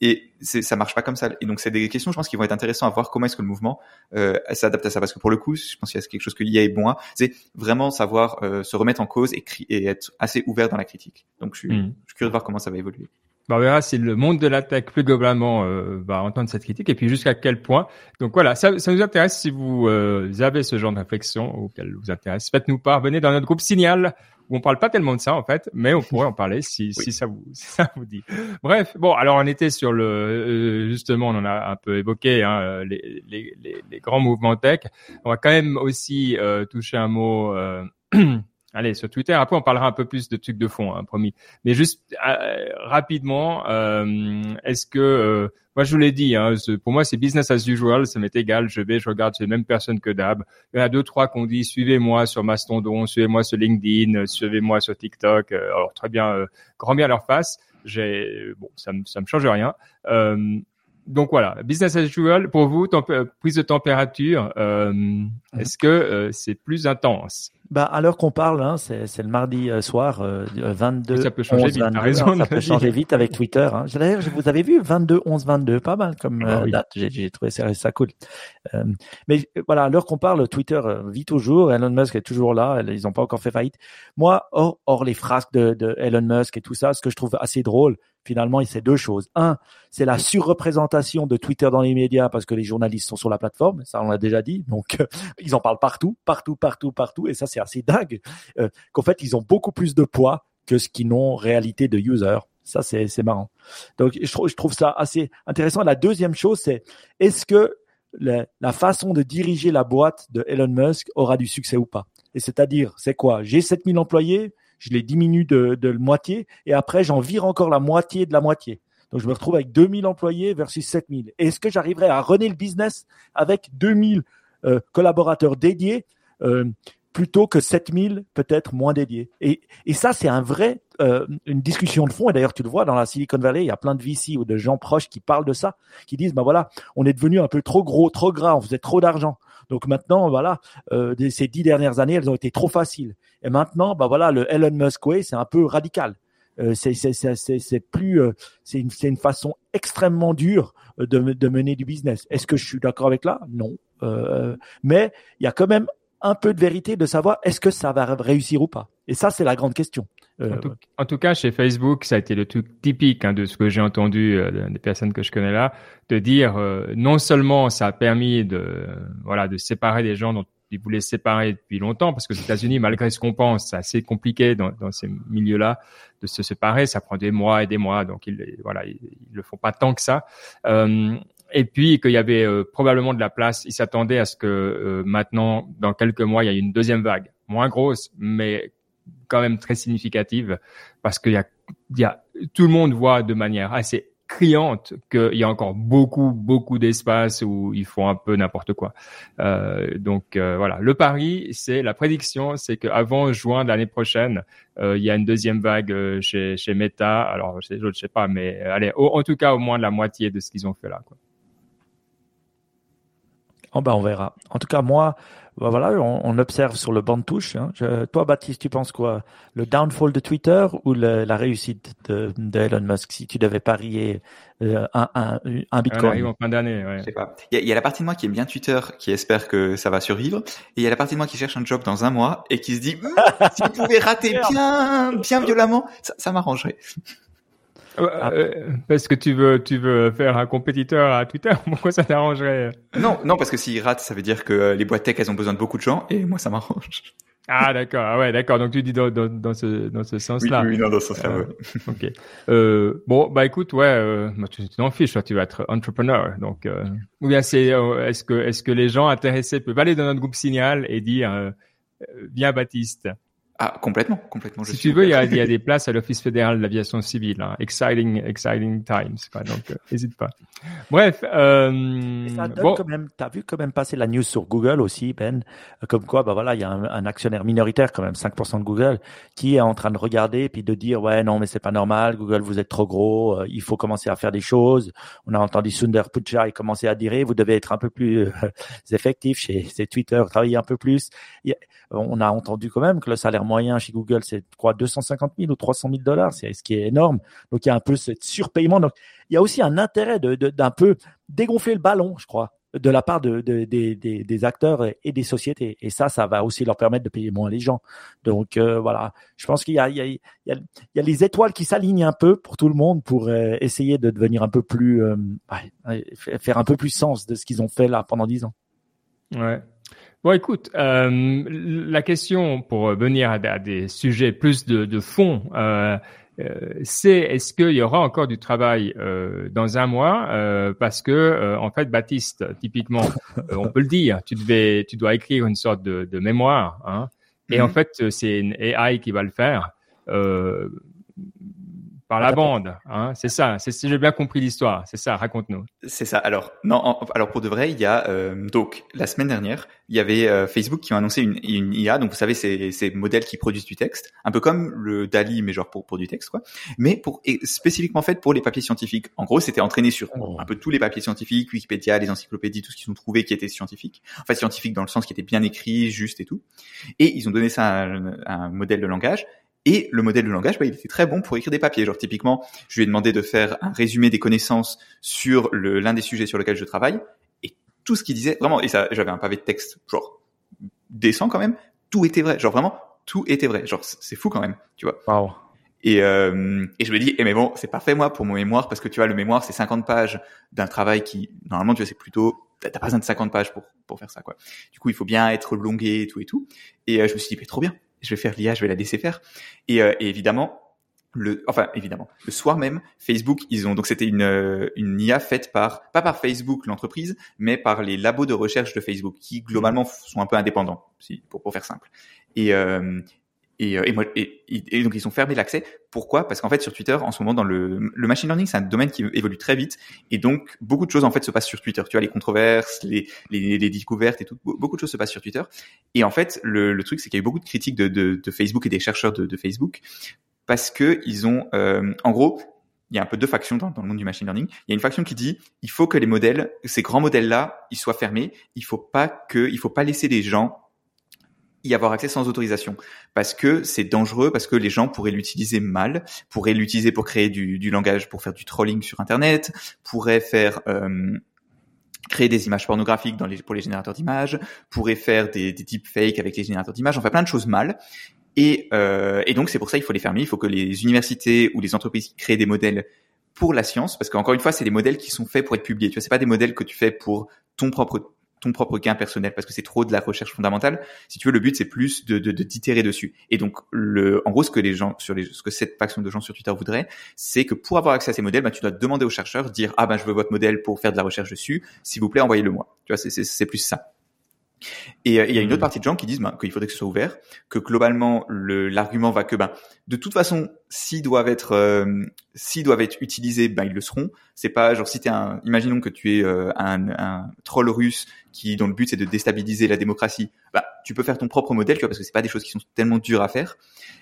et c'est ça marche pas comme ça. Et donc c'est des questions, je pense, qui vont être intéressantes à voir comment est-ce que le mouvement euh, s'adapte à ça. Parce que pour le coup, je pense qu'il y a quelque chose que l'IA est bon à, c'est vraiment savoir euh, se remettre en cause et, et être assez ouvert dans la critique. Donc je suis, mmh. je suis curieux de voir comment ça va évoluer.
Bah, on verra si le monde de la tech plus globalement euh, va entendre cette critique et puis jusqu'à quel point. Donc voilà, ça, ça nous intéresse si vous, euh, avez ce genre de réflexion auquel vous intéresse. Faites-nous part, venez dans notre groupe Signal où on parle pas tellement de ça en fait, mais on pourrait en parler si, si ça vous si ça vous dit. Bref, bon alors on était sur le euh, justement on en a un peu évoqué hein, les, les, les, les, grands mouvements tech. On va quand même aussi toucher un mot allez sur Twitter. Après, on parlera un peu plus de trucs de fond, hein, promis. Mais juste euh, rapidement, euh, est-ce que euh, moi je vous l'ai dit, hein, pour moi c'est business as usual, ça m'est égal. Je vais, je regarde, c'est les mêmes personnes que d'hab. Il y en a deux trois qu'on dit suivez-moi sur Mastodon, suivez-moi sur LinkedIn, suivez-moi sur TikTok. alors très bien, grand bien à leur face. J'ai bon, ça me ça me change rien donc voilà, business as usual. Pour vous, prise de température, euh, mhm. est-ce que euh, c'est plus intense?
Bah, à l'heure qu'on parle, hein, c'est le mardi euh, soir, 22.
ça peut changer vite. 22,
raison, ça peut changer vite avec Twitter. Hein. D'ailleurs, vous avez vu 22, 11, 22, pas mal comme ah bah date. J'ai trouvé ça, ça cool. mais voilà, à l'heure qu'on parle, Twitter vit toujours. Elon Musk est toujours là. Ils n'ont pas encore fait faillite. Moi, hors, hors les frasques de, de Elon Musk et tout ça, ce que je trouve assez drôle, finalement, c'est deux choses. Un, c'est la surreprésentation de Twitter dans les médias parce que les journalistes sont sur la plateforme, ça on l'a déjà dit. Donc, euh, ils en parlent partout, partout, partout, partout. Et ça, c'est assez dingue euh, qu'en fait, ils ont beaucoup plus de poids que ce qu'ils n'ont réalité de users. Ça, c'est marrant. Donc, je trouve, ça assez intéressant. La deuxième chose, c'est est-ce que la, la, façon de diriger la boîte de Elon Musk aura du succès ou pas? Et c'est-à-dire, c'est quoi? J'ai 7000 employés, je les diminue de, de moitié et après j'en vire encore la moitié de la moitié. Donc je me retrouve avec 2000 employés versus 7000. Est-ce que j'arriverai à runner le business avec 2000 euh, collaborateurs dédiés? Euh, plutôt que 7000 peut-être moins dédiés et, et ça c'est un vrai euh, une discussion de fond et d'ailleurs tu le vois dans la Silicon Valley il y a plein de VC ou de gens proches qui parlent de ça qui disent ben voilà on est devenu un peu trop gros trop gras on faisait trop d'argent donc maintenant, voilà, euh, ces dix dernières années, elles ont été trop faciles. Et maintenant, bah voilà, le Elon Musk way, c'est un peu radical. Euh, c'est plus c'est une, une façon extrêmement dure de, de mener du business. Est-ce que je suis d'accord avec là? Non. Mais il y a quand même un peu de vérité de savoir est-ce que ça va réussir ou pas. Et ça, c'est la grande question.
Euh, en, tout, cas, chez Facebook, ça a été le truc typique hein, de ce que j'ai entendu euh, des personnes que je connais là, de dire euh, non seulement ça a permis de voilà de séparer des gens dont ils voulaient séparer depuis longtemps, parce que aux États-Unis, malgré ce qu'on pense, c'est assez compliqué dans, dans ces milieux-là de se séparer. Ça prend des mois et des mois, donc ils voilà ils, le font pas tant que ça. Et puis qu'il y avait probablement de la place. Ils s'attendaient à ce que maintenant, dans quelques mois, il y ait une deuxième vague, moins grosse, mais quand même très significative parce qu'il y a, y a, tout le monde voit de manière assez criante qu'il y a encore beaucoup, beaucoup d'espace où ils font un peu n'importe quoi. Euh, donc euh, voilà, le pari, c'est la prédiction, c'est qu'avant juin de l'année prochaine, euh, il y a une deuxième vague euh, chez, chez Meta. Alors je ne sais pas, mais allez, en tout cas au moins la moitié de ce qu'ils ont fait là. Quoi.
Oh ben on verra. En tout cas, moi, bah, voilà, on, observe sur le banc de touche. Hein. toi, Baptiste, tu penses quoi? Le downfall de Twitter ou la réussite de, Elon Musk si tu devais parier euh, un, un, un, Bitcoin?
en fin d'année.
Ouais. Je sais pas. Il y, a, la partie de moi qui aime bien Twitter, qui espère que ça va survivre, et il y a la partie de moi qui cherche un job dans un mois et qui se dit hum, si vous pouvez rater bien, bien violemment, ça, ça m'arrangerait.
Ah. Euh, parce que tu veux, tu veux faire un compétiteur à Twitter. Pourquoi ça t'arrangerait?
Non, non, parce que s'il rate, ça veut dire que euh, les boîtes tech, elles ont besoin de beaucoup de gens, et moi, ça m'arrange.
Ah d'accord, ah ouais d'accord. Donc tu dis dans, dans, dans ce dans ce sens-là.
Oui, oui, non, dans ce sens-là.
Euh, ok. Euh, bon bah écoute, ouais, euh, tu t'en fiches, tu vas être entrepreneur. Donc euh, ou bien c'est est-ce que est-ce que les gens intéressés peuvent aller dans notre groupe Signal et dire viens Baptiste.
Ah, complètement, complètement.
si tu veux, il y, a, il y, a, des places à l'Office fédéral de l'aviation civile. Hein. Exciting, exciting times. Quoi. Donc, n'hésite euh, pas. Bref. Euh,
ça donne quand même. T'as vu quand même passer la news sur Google aussi, Ben, comme quoi, bah voilà, il y a un, un, actionnaire minoritaire quand même, 5% de Google, qui est en train de regarder puis de dire, ouais, non, mais c'est pas normal. Google, vous êtes trop gros. Euh, il faut commencer à faire des choses. On a entendu Sundar Pichai commencer à dire, vous devez être un peu plus euh, effectif chez, chez Twitter, travailler un peu plus. On a entendu quand même que le salaire moyen chez Google, c'est quoi 250 000 ou 300 000 dollars, c'est ce qui est énorme. Donc il y a un peu ce surpaiement. Donc il y a aussi un intérêt de d'un peu dégonfler le ballon, je crois, de la part de, des, acteurs et des sociétés. Et ça, ça va aussi leur permettre de payer moins les gens. Donc euh, voilà, je pense qu'il y y, il y, a, les étoiles qui s'alignent un peu pour tout le monde pour euh, essayer de devenir un peu plus, euh, faire un peu plus sens de ce qu'ils ont fait là pendant dix ans.
Ouais. Bon, écoute, euh, la question pour venir à, des sujets plus de, de fond, euh, euh, c'est est-ce qu'il y aura encore du travail euh, dans un mois euh, Parce que en fait, Baptiste, typiquement, on peut le dire, tu devais, tu dois écrire une sorte de, de mémoire. Hein, Et en fait, c'est une AI qui va le faire. Par la bande, hein, c'est ça. C'est si j'ai bien compris l'histoire. C'est ça. Raconte-nous.
C'est ça. Alors non. alors pour de vrai, il y a euh, donc la semaine dernière, il y avait euh, Facebook qui a annoncé une, une, IA. Donc vous savez, c'est ces modèles qui produisent du texte, un peu comme le Dali, mais genre pour pour du texte quoi. Mais pour et spécifiquement fait pour les papiers scientifiques. En gros, c'était entraîné sur oh. un peu tous les papiers scientifiques, Wikipédia, les encyclopédies, tout ce qu'ils ont trouvé qui était scientifique. Enfin scientifique dans le sens qui était bien écrit, juste et tout. Et ils ont donné ça à un, un modèle de langage et le modèle de langage, bah, il était très bon pour écrire des papiers. Genre typiquement, je lui ai demandé de faire un résumé des connaissances sur l'un des sujets sur lesquels je travaille, et tout ce qu'il disait, vraiment, et ça, j'avais un pavé de texte, genre décent quand même, tout était vrai. Genre vraiment, tout était vrai. Genre c'est fou quand même, tu vois.
Wow.
Et, euh, et je me dis, eh mais bon, c'est parfait moi pour mon mémoire parce que tu vois, le mémoire c'est 50 pages d'un travail qui normalement tu vois c'est plutôt t'as pas besoin de 50 pages pour pour faire ça quoi. Du coup, il faut bien être longué et tout et tout. Et euh, je me suis dit, mais trop bien je vais faire l'IA, je vais la laisser faire. Et, euh, évidemment, le, enfin évidemment, le soir même, Facebook, ils ont donc c'était une euh, une IA faite par pas par Facebook l'entreprise, mais par les labos de recherche de Facebook qui globalement sont un peu indépendants, si pour pour faire simple. Et euh, et, euh, et, moi, et, et, donc ils ont fermé l'accès. Pourquoi? Parce qu'en fait sur Twitter, en ce moment, dans le, le machine learning, c'est un domaine qui évolue très vite, et donc beaucoup de choses en fait se passent sur Twitter. Tu vois, les controverses, les, les, les découvertes et tout, beaucoup de choses se passent sur Twitter. Et en fait, le, le truc, c'est qu'il y a eu beaucoup de critiques de, de, de Facebook et des chercheurs de, de Facebook parce que ils ont, euh, en gros, il y a un peu deux factions dans, dans, le monde du machine learning. Il y a une faction qui dit il faut que les modèles, ces grands modèles là, ils soient fermés. Il faut pas que, il faut pas laisser les gens y avoir accès sans autorisation. Parce que c'est dangereux parce que les gens pourraient l'utiliser mal pourraient l'utiliser pour créer du, du, langage pour faire du trolling sur internet pourraient faire euh, créer des images pornographiques dans les, pour les générateurs d'images pourraient faire des, des deepfakes avec les générateurs d'images on fait plein de choses mal. Et, euh, et donc c'est pour ça il faut les fermer il faut que les universités ou les entreprises créent des modèles pour la science parce qu'encore une fois c'est des modèles qui sont faits pour être publiés. Tu vois c'est pas des modèles que tu fais pour ton propre ton propre gain personnel parce que c'est trop de la recherche fondamentale. Si tu veux, le but c'est plus de d'itérer de, dessus. Et donc, le, en gros, ce que les gens sur les, ce que cette faction de gens sur Twitter voudraient, c'est que pour avoir accès à ces modèles, bah, tu dois demander aux chercheurs, dire ah ben je veux votre modèle pour faire de la recherche dessus, s'il vous plaît envoyez-le moi. Tu vois, c'est plus ça. Et euh, il y a une autre mmh. partie de gens qui disent ben, qu'il faudrait que ce soit ouvert, que globalement l'argument va que ben de toute façon s'ils doivent être euh, s'ils doivent être utilisés, ben ils le seront. C'est pas genre si t'es un imaginons que tu es euh, un, un, troll russe qui dont le but c'est de déstabiliser la démocratie, ben tu peux faire ton propre modèle, tu vois, parce que c'est pas des choses qui sont tellement dures à faire.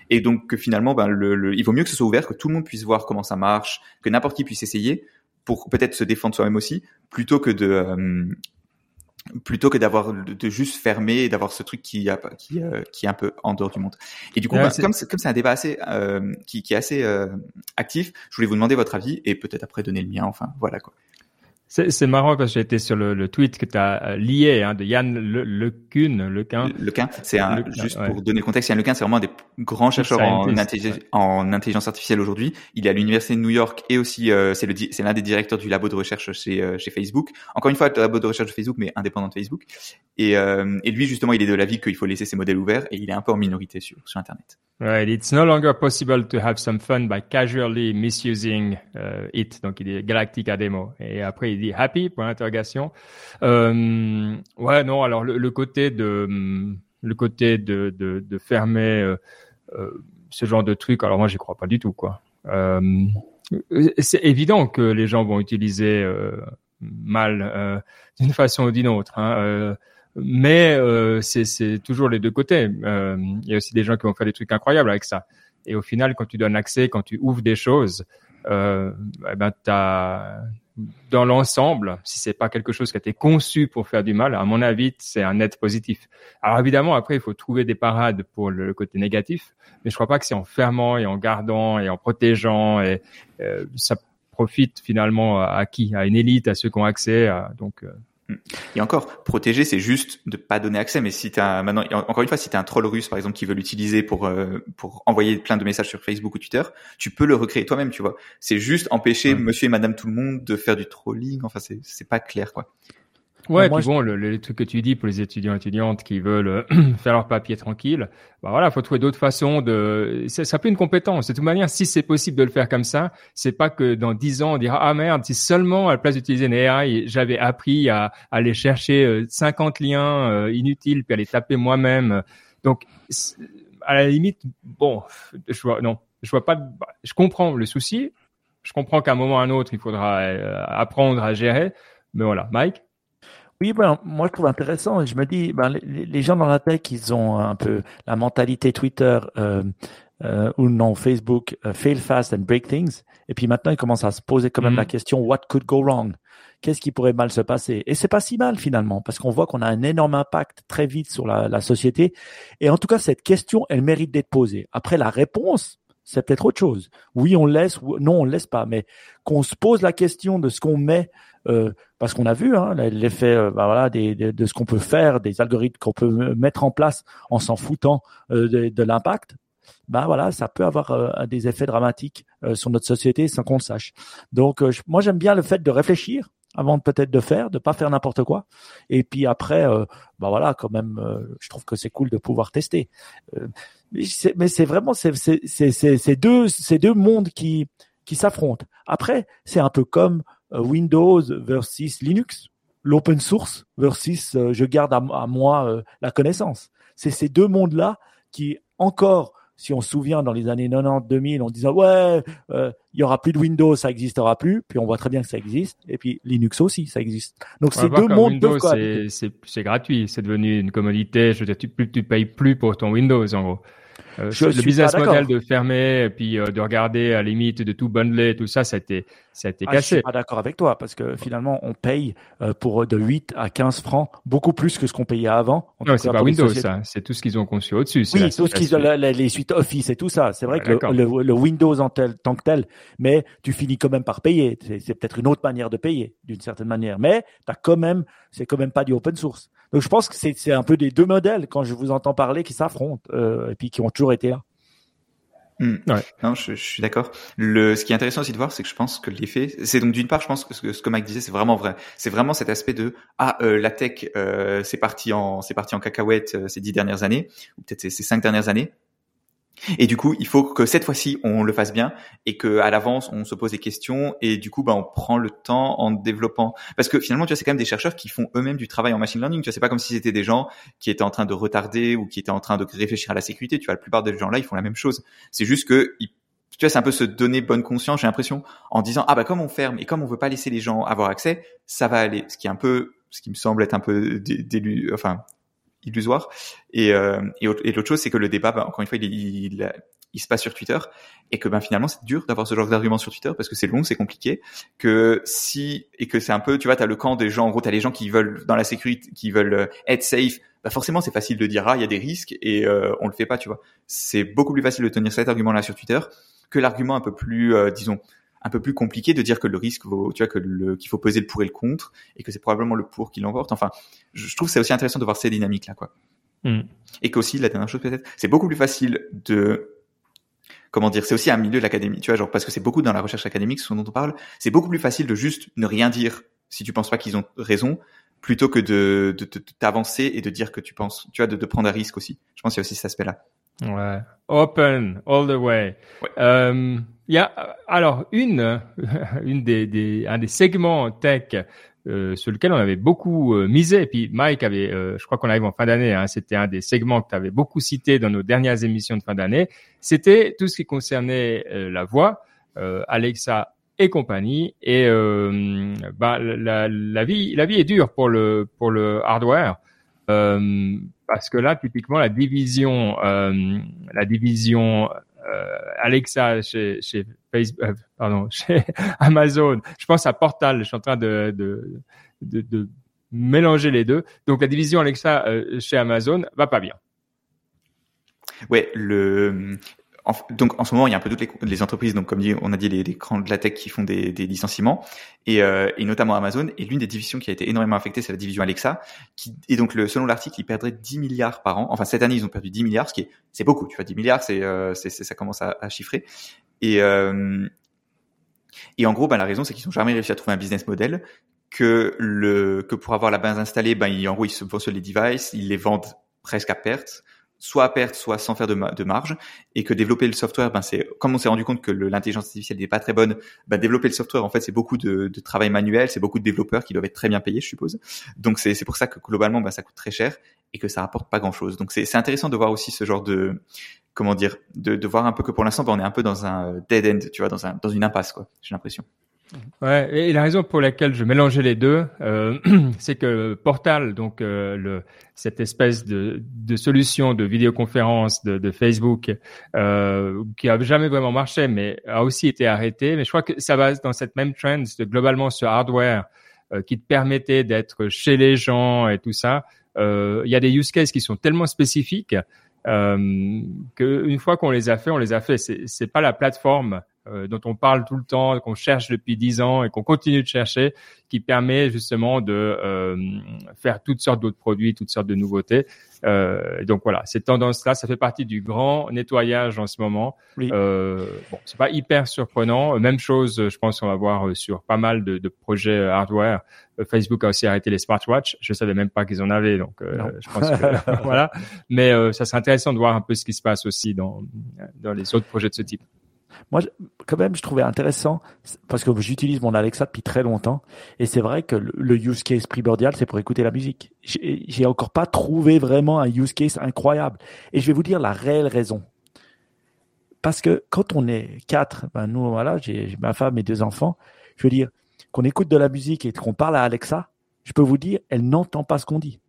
Et donc que finalement ben le, il vaut mieux que ce soit ouvert, que tout le monde puisse voir comment ça marche, que n'importe qui puisse essayer pour peut-être se défendre soi-même aussi, plutôt que de plutôt que d'avoir de juste fermer et d'avoir ce truc qui a qui euh, qui est un peu en dehors du monde. Et du coup, bah, comme comme c'est un débat assez euh, qui, qui est assez euh, actif, je voulais vous demander votre avis et peut-être après donner le mien. Enfin, voilà quoi.
C'est marrant parce que j'étais sur le, le, tweet que tu as euh, lié hein, de Yann Le, Lequin.
Lequin, Lequin c'est un, juste pour donner le contexte, Yann Lequin, c'est vraiment des grands chercheurs en, en, intelligence artificielle aujourd'hui. Il est à l'université de New York et aussi euh, c'est l'un des directeurs du labo de recherche chez, euh, chez Facebook. Encore une fois, le labo de recherche de Facebook, mais indépendant de Facebook. Et, euh, et lui, justement, il est de l'avis qu'il faut laisser ses modèles ouverts et il est un peu en minorité sur, sur Internet.
Right. It's no longer possible to have some fun by casually misusing uh, it. Donc, il dit Galactica Demo. Et après, il dit happy, point d'interrogation. Euh, ouais, non, alors le, le, côté de, le côté de, de, de fermer euh, euh, ce genre de truc, alors moi, j'y crois pas du tout, quoi. Euh, c'est évident que les gens vont utiliser euh, mal d'une façon ou d'une autre. Hein, mais euh, c'est toujours les deux côtés. Euh, il y a aussi des gens qui vont faire des trucs incroyables avec ça. Et au final, quand tu donnes accès, quand tu ouvres des choses, euh, eh ben as, dans l'ensemble, si c'est pas quelque chose qui a été conçu pour faire du mal, à mon avis, c'est un net positif. Alors évidemment, après, il faut trouver des parades pour le côté négatif, mais je crois pas que c'est en fermant et en gardant et en protégeant et euh, ça profite finalement à, qui? À une élite, à ceux qui ont accès. À, donc euh.
Et encore, protéger, c'est juste de pas donner accès. Mais si t'as maintenant, encore une fois, si t'es un troll russe, par exemple, qui veut l'utiliser pour euh, pour envoyer plein de messages sur Facebook ou Twitter, tu peux le recréer toi-même, tu vois. C'est juste empêcher Monsieur et Madame tout le monde de faire du trolling. Enfin, c'est c'est pas clair, quoi.
Ouais, puis bon, le, le, truc que tu dis pour les étudiants et étudiantes qui veulent euh, faire leur papier tranquille, bah voilà, faut trouver d'autres façons de. Ça peut une compétence. De toute manière, si c'est possible de le faire comme ça, c'est pas que dans dix ans on dira ah merde, si seulement à la place d'utiliser une AI, j'avais appris à, aller chercher 50 euh, liens euh, inutiles puis à les taper moi-même Donc, à la limite, bon, je vois, non, je vois pas, je comprends le souci. Je comprends qu'à un moment ou à un autre, il faudra euh, apprendre à gérer. Mais voilà, Mike?
Oui, ben, moi je trouve intéressant. Je me dis, ben, les, gens dans la tech, ils ont un peu la mentalité Twitter euh, euh, ou non Facebook, euh, fail fast and break things. Et puis maintenant, ils commencent à se poser quand même la mm. question, what could go wrong? Qu'est-ce qui pourrait mal se passer? Et c'est pas si mal finalement, parce qu'on voit qu'on a un énorme impact très vite sur la, la société. Et en tout cas, cette question, elle mérite d'être posée. Après, la réponse, c'est peut-être autre chose. Oui, on laisse, non, on laisse pas, mais qu'on se pose la question de ce qu'on met, euh, parce qu'on a vu hein, l'effet, euh, bah voilà, de ce qu'on peut faire, des algorithmes qu'on peut mettre en place en s'en foutant euh, de, l'impact. Bah voilà, ça peut avoir euh, des effets dramatiques sur notre société sans qu'on le sache. Donc, moi, j'aime bien le fait de réfléchir avant peut-être de faire, de pas faire n'importe quoi. Et puis après, bah voilà, quand même, je trouve que c'est cool de pouvoir tester mais c'est vraiment c'est deux ces deux mondes qui s'affrontent. Après, c'est un peu comme Windows versus Linux, l'open source versus euh, je garde à, moi euh, la connaissance. C'est ces deux mondes-là qui encore si on se souvient dans les années 90 2000 on disait ouais il y aura plus de Windows ça existera plus puis on voit très bien que ça existe et puis Linux aussi ça existe.
Donc ces deux mondes Windows c'est gratuit c'est devenu une commodité je veux dire tu, tu payes plus pour ton Windows en gros euh, le business model de fermer et puis euh, de regarder à la limite de tout bundler, tout ça, ça a été, ça a été
ah,
cassé. Je
suis pas d'accord avec toi parce que finalement, on paye euh, pour de 8 à 15 francs beaucoup plus que ce qu'on payait avant.
Non, c'est pas Windows, ça. C'est tout ce qu'ils ont conçu au-dessus.
Oui, tout ce qu'ils ont, les suites Office et tout ça. C'est vrai que le, le, Windows en tel, tant que tel, mais tu finis quand même par payer. C'est peut-être une autre manière de payer, d'une certaine manière. Mais t'as quand même, c'est quand même pas du open source. Donc je pense que c'est un peu des deux modèles quand je vous entends parler qui s'affrontent euh, et puis qui ont toujours été là.
Hmm. Ouais. Non, je, je suis d'accord. Le, ce qui est intéressant aussi de voir, c'est que je pense que l'effet, c'est donc d'une part, je pense que ce que, ce que Mike disait, c'est vraiment vrai. C'est vraiment cet aspect de ah euh, la tech, euh, c'est parti en, c'est parti en cacahuète euh, ces dix dernières années, ou peut-être ces, ces cinq dernières années. Et du coup, il faut que cette fois-ci, on le fasse bien et que à l'avance, on se pose des questions et du coup, bah, on prend le temps en développant. Parce que finalement, tu vois, c'est quand même des chercheurs qui font eux-mêmes du travail en machine learning. Tu vois, c'est pas comme si c'était des gens qui étaient en train de retarder ou qui étaient en train de réfléchir à la sécurité. Tu vois, la plupart des gens là, ils font la même chose. C'est juste que tu vois, c'est un peu se donner bonne conscience, j'ai l'impression, en disant ah bah comme on ferme et comme on veut pas laisser les gens avoir accès, ça va aller. Ce qui est un peu, ce qui me semble être un peu d'élu, enfin illusoire. Et, euh, et, l'autre chose, c'est que le débat, bah, encore une fois, il, se passe sur Twitter et que ben finalement c'est dur d'avoir ce genre d'argument sur Twitter parce que c'est long, c'est compliqué. Que si et que c'est un peu, tu vois, t'as le camp des gens, en gros, t'as les gens qui veulent dans la sécurité, qui veulent euh, être safe. Bah forcément, c'est facile de dire ah, il y a des risques et euh, on le fait pas, tu vois. C'est beaucoup plus facile de tenir cet argument-là sur Twitter que l'argument un peu plus, euh, disons, un peu plus compliqué de dire que le risque vaut, tu vois, que le, qu'il faut peser le pour et le contre et que c'est probablement le pour qui l'emporte. Enfin, je, trouve que c'est aussi intéressant de voir ces dynamiques-là, quoi. Mm. Et qu'aussi, la dernière chose peut-être, c'est beaucoup plus facile de, comment dire, c'est aussi un milieu de l'académie, tu vois, genre, parce que c'est beaucoup dans la recherche académique, ce dont on parle, c'est beaucoup plus facile de juste ne rien dire si tu penses pas qu'ils ont raison, plutôt que de, de, t'avancer et de dire que tu penses, tu vois, de, de prendre un risque aussi. Je pense qu'il y a aussi cet aspect-là.
Ouais. Open all the way. Euh, il y a alors une, une des, des, un des segments tech euh, sur lequel on avait beaucoup euh, misé. Et puis Mike avait, euh, je crois qu'on arrive en fin d'année. Hein, c'était un des segments que tu avais beaucoup cité dans nos dernières émissions de fin d'année. C'était tout ce qui concernait la voix, Alexa et compagnie. Et bah, la, la, vie, la vie est dure pour le pour le hardware. parce que là, typiquement, la division, la division euh, Alexa chez, Facebook, euh, pardon, Amazon. Je pense à Portal. Je suis en train de, mélanger les deux. Donc la division Alexa euh, chez Amazon va pas bien.
Le donc en ce moment, il y a un peu toutes les, entreprises, donc comme on a dit les, les grands de la tech qui font des, des licenciements, et, euh, et, notamment Amazon. Et l'une des divisions qui a été énormément affectée, c'est la division Alexa, qui et donc selon l'article, ils perdraient 10 milliards par an. Enfin cette année, ils ont perdu 10 milliards, ce qui est c'est beaucoup. Tu vois, 10 milliards, c'est euh, ça commence à, à chiffrer. Et euh, et en gros, ben, la raison, c'est qu'ils n'ont jamais réussi à trouver un business model que le que pour avoir la base installée, ben ils, en gros ils subventionnent les devices, ils les vendent presque à perte soit à perte, soit sans faire de, de marge, et que développer le software, ben c'est comme on s'est rendu compte que l'intelligence artificielle n'est pas très bonne, ben développer le software en fait c'est beaucoup de, de, travail manuel, c'est beaucoup de développeurs qui doivent être très bien payés, je suppose. Donc c'est pour ça que globalement ben, ça coûte très cher et que ça rapporte pas grand chose. Donc c'est intéressant de voir aussi ce genre de comment dire, de, de voir un peu que pour l'instant ben, on est un peu dans un dead end, tu vois, dans un dans une impasse quoi. J'ai l'impression.
Ouais, et la raison pour laquelle je mélangeais les deux, euh, c'est que Portal, donc euh, le, cette espèce de, de, solution de vidéoconférence de, de Facebook, euh, qui a jamais vraiment marché, mais a aussi été arrêté. Mais je crois que ça va dans cette même trend de globalement ce hardware euh, qui te permettait d'être chez les gens et tout ça. Euh, il y a des use cases qui sont tellement spécifiques euh, qu'une fois qu'on les a fait, on les a fait. C'est pas la plateforme euh, dont on parle tout le temps, qu'on cherche depuis dix ans et qu'on continue de chercher, qui permet justement de euh, faire toutes sortes d'autres produits, toutes sortes de nouveautés. Euh, donc voilà, cette tendance-là, ça fait partie du grand nettoyage en ce moment. Oui. Euh, bon, c'est pas hyper surprenant. Même chose, je pense qu'on va voir sur pas mal de, de projets hardware. Facebook a aussi arrêté les smartwatches. Je savais même pas qu'ils en avaient, donc je pense que voilà. Mais ça serait intéressant de voir un peu ce qui se passe aussi dans dans les autres projets de ce type.
Moi, quand même, je trouvais intéressant parce que j'utilise mon Alexa depuis très longtemps et c'est vrai que le, use case primordial, c'est pour écouter la musique. J'ai encore pas trouvé vraiment un use case incroyable et je vais vous dire la réelle raison. Parce que quand on est quatre, ben nous voilà, j'ai ma femme et deux enfants. Je veux dire qu'on écoute de la musique et qu'on parle à Alexa, je peux vous dire, elle n'entend pas ce qu'on dit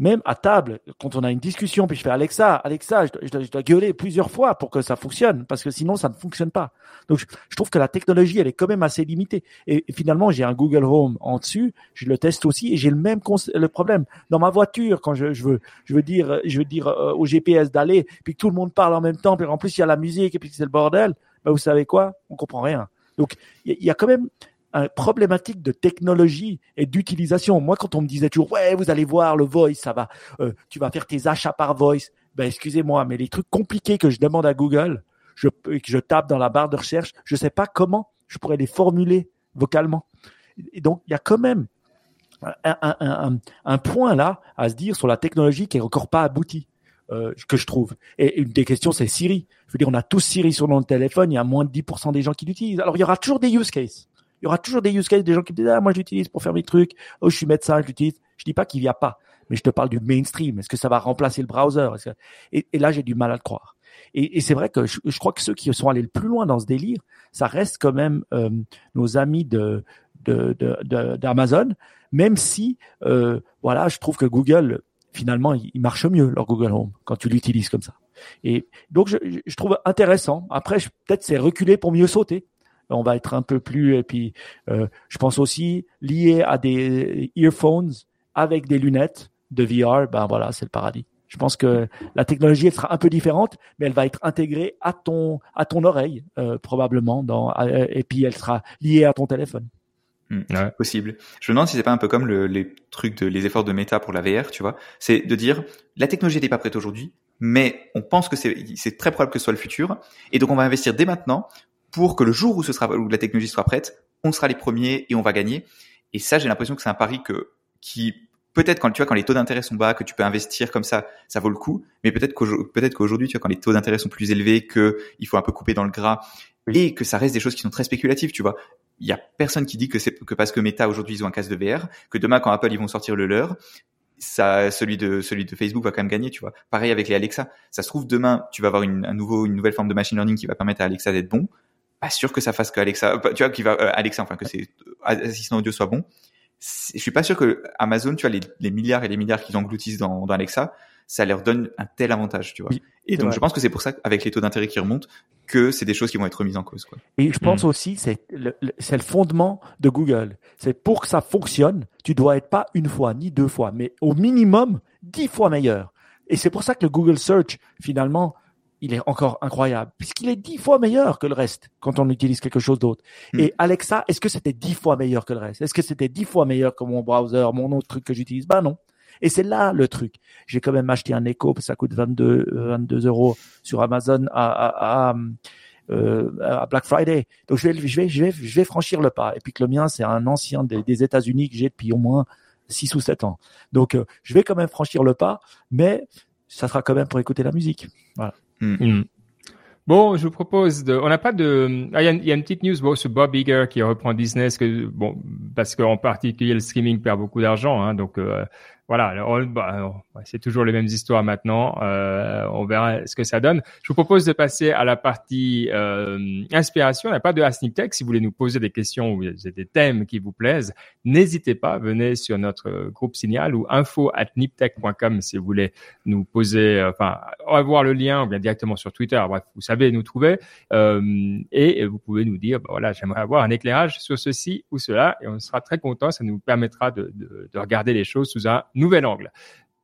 même à table, quand on a une discussion, puis je fais Alexa, Alexa, je dois, gueuler plusieurs fois pour que ça fonctionne, parce que sinon ça ne fonctionne pas. Donc je, trouve que la technologie, elle est quand même assez limitée. Et, finalement, j'ai un Google Home en dessus, je le teste aussi, et j'ai le même le problème dans ma voiture quand je, veux, je veux dire, je veux dire euh, au GPS d'aller, puis que tout le monde parle en même temps, puis en plus il y a la musique et puis c'est le bordel. Ben vous savez quoi? On comprend rien. Donc il y a quand même un problématique de technologie et d'utilisation. Moi, quand on me disait toujours, ouais, vous allez voir le voice, ça va, euh, tu vas faire tes achats par voice. Ben, excusez-moi, mais les trucs compliqués que je demande à Google, je, que je tape dans la barre de recherche, je sais pas comment je pourrais les formuler vocalement. Et donc, il y a quand même un, un, un, un, point là à se dire sur la technologie qui est encore pas aboutie. Euh, que je trouve. Et une des questions, c'est Siri. Je veux dire, on a tous Siri sur notre téléphone, il y a moins de 10% des gens qui l'utilisent. Alors, il y aura toujours des use cases. Il y aura toujours des use cases, des gens qui me disent, ah, moi, j'utilise pour faire mes trucs. Oh, je suis médecin, je l'utilise. Je dis pas qu'il y a pas, mais je te parle du mainstream. Est-ce que ça va remplacer le browser? Et, là, j'ai du mal à le croire. Et, c'est vrai que je, crois que ceux qui sont allés le plus loin dans ce délire, ça reste quand même euh, nos amis de d'Amazon, de, même si euh, voilà, je trouve que Google finalement il, marche mieux leur Google Home quand tu l'utilises comme ça. Et donc je, je trouve intéressant. Après, peut-être c'est reculer pour mieux sauter on va être un peu plus et puis euh, je pense aussi lié à des earphones avec des lunettes de VR ben voilà c'est le paradis je pense que la technologie elle sera un peu différente mais elle va être intégrée à ton à ton oreille euh, probablement dans euh, et puis elle sera liée à ton téléphone
hmm, ouais. possible. Je me demande si c'est pas un peu comme le, les trucs de les efforts de méta pour la VR, tu vois. C'est de dire la technologie n'est pas prête aujourd'hui, mais on pense que c'est très probable que ce soit le futur, et donc on va investir dès maintenant pour que le jour où ce sera où la technologie sera prête, on sera les premiers et on va gagner. Et ça, j'ai l'impression que c'est un pari que qui peut-être quand tu vois quand les taux d'intérêt sont bas, que tu peux investir comme ça, ça vaut le coup. Mais peut-être qu'aujourd'hui, peut-être qu'aujourd'hui, tu vois, quand les taux d'intérêt sont plus élevés, que il faut un peu couper dans le gras et que ça reste des choses qui sont très spéculatives, tu vois. Il y a personne qui dit que c'est que parce que Meta aujourd'hui ils ont un casque de VR, que demain quand Apple ils vont sortir le leur, ça, celui de celui de Facebook va quand même gagner, tu vois. Pareil avec les Alexa. Ça se trouve demain, tu vas avoir une, un nouveau, une nouvelle forme de machine learning qui va permettre à Alexa d'être bon pas sûr que ça fasse que Alexa, euh, tu vois, qui va euh, Alexa, enfin que ses euh, assistants audio soient bons. Je suis pas sûr que Amazon, tu vois, les, les milliards et les milliards qu'ils engloutissent dans, dans, Alexa, ça leur donne un tel avantage, tu vois. et donc je pense que c'est pour ça, avec les taux d'intérêt qui remontent, que c'est des choses qui vont être mises en cause. Quoi.
Et je pense mm. aussi, c'est le, c'est le fondement de Google. C'est pour que ça fonctionne, tu dois être pas une fois ni deux fois, mais au minimum dix fois meilleur. Et c'est pour ça que le Google Search, finalement, il est encore incroyable, puisqu'il est dix fois meilleur que le reste quand on utilise quelque chose d'autre. Hmm. Et Alexa, est-ce que c'était dix fois meilleur que le reste? Est-ce que c'était dix fois meilleur que mon browser, mon autre truc que j'utilise? Ben non. Et c'est là le truc. J'ai quand même acheté un Echo, parce que ça coûte 22, 22 euros sur Amazon à, à, euh, à, Black Friday. Donc je vais, je vais, je vais, je vais franchir le pas. Et puis que le mien, c'est un ancien des, des États-Unis que j'ai depuis au moins 6 ou 7 ans. Donc euh, je vais quand même franchir le pas, mais ça sera quand même pour écouter la musique. Voilà.
Hmm. Hmm. Bon, je vous propose de. On n'a pas de. Ah, il y, a une petite news bon, sur Bob Iger qui reprend Disney, que bon, parce qu'en particulier le streaming perd beaucoup d'argent, hein, donc euh, voilà, bah, c'est toujours les mêmes histoires maintenant. Euh, on verra ce que ça donne. Je vous propose de passer à la partie euh, inspiration. Il n'y a pas de Asnip Tech. Si vous voulez nous poser des questions ou des thèmes qui vous plaisent, n'hésitez pas. Venez sur notre groupe Signal ou info at niptech.com si vous voulez nous poser. Enfin, on va voir le lien ou bien directement sur Twitter. Bref, vous savez nous trouver euh, et vous pouvez nous dire, bah, voilà, j'aimerais avoir un éclairage sur ceci ou cela et on sera très content. Ça nous permettra de, de, de regarder les choses sous un nouvel angle.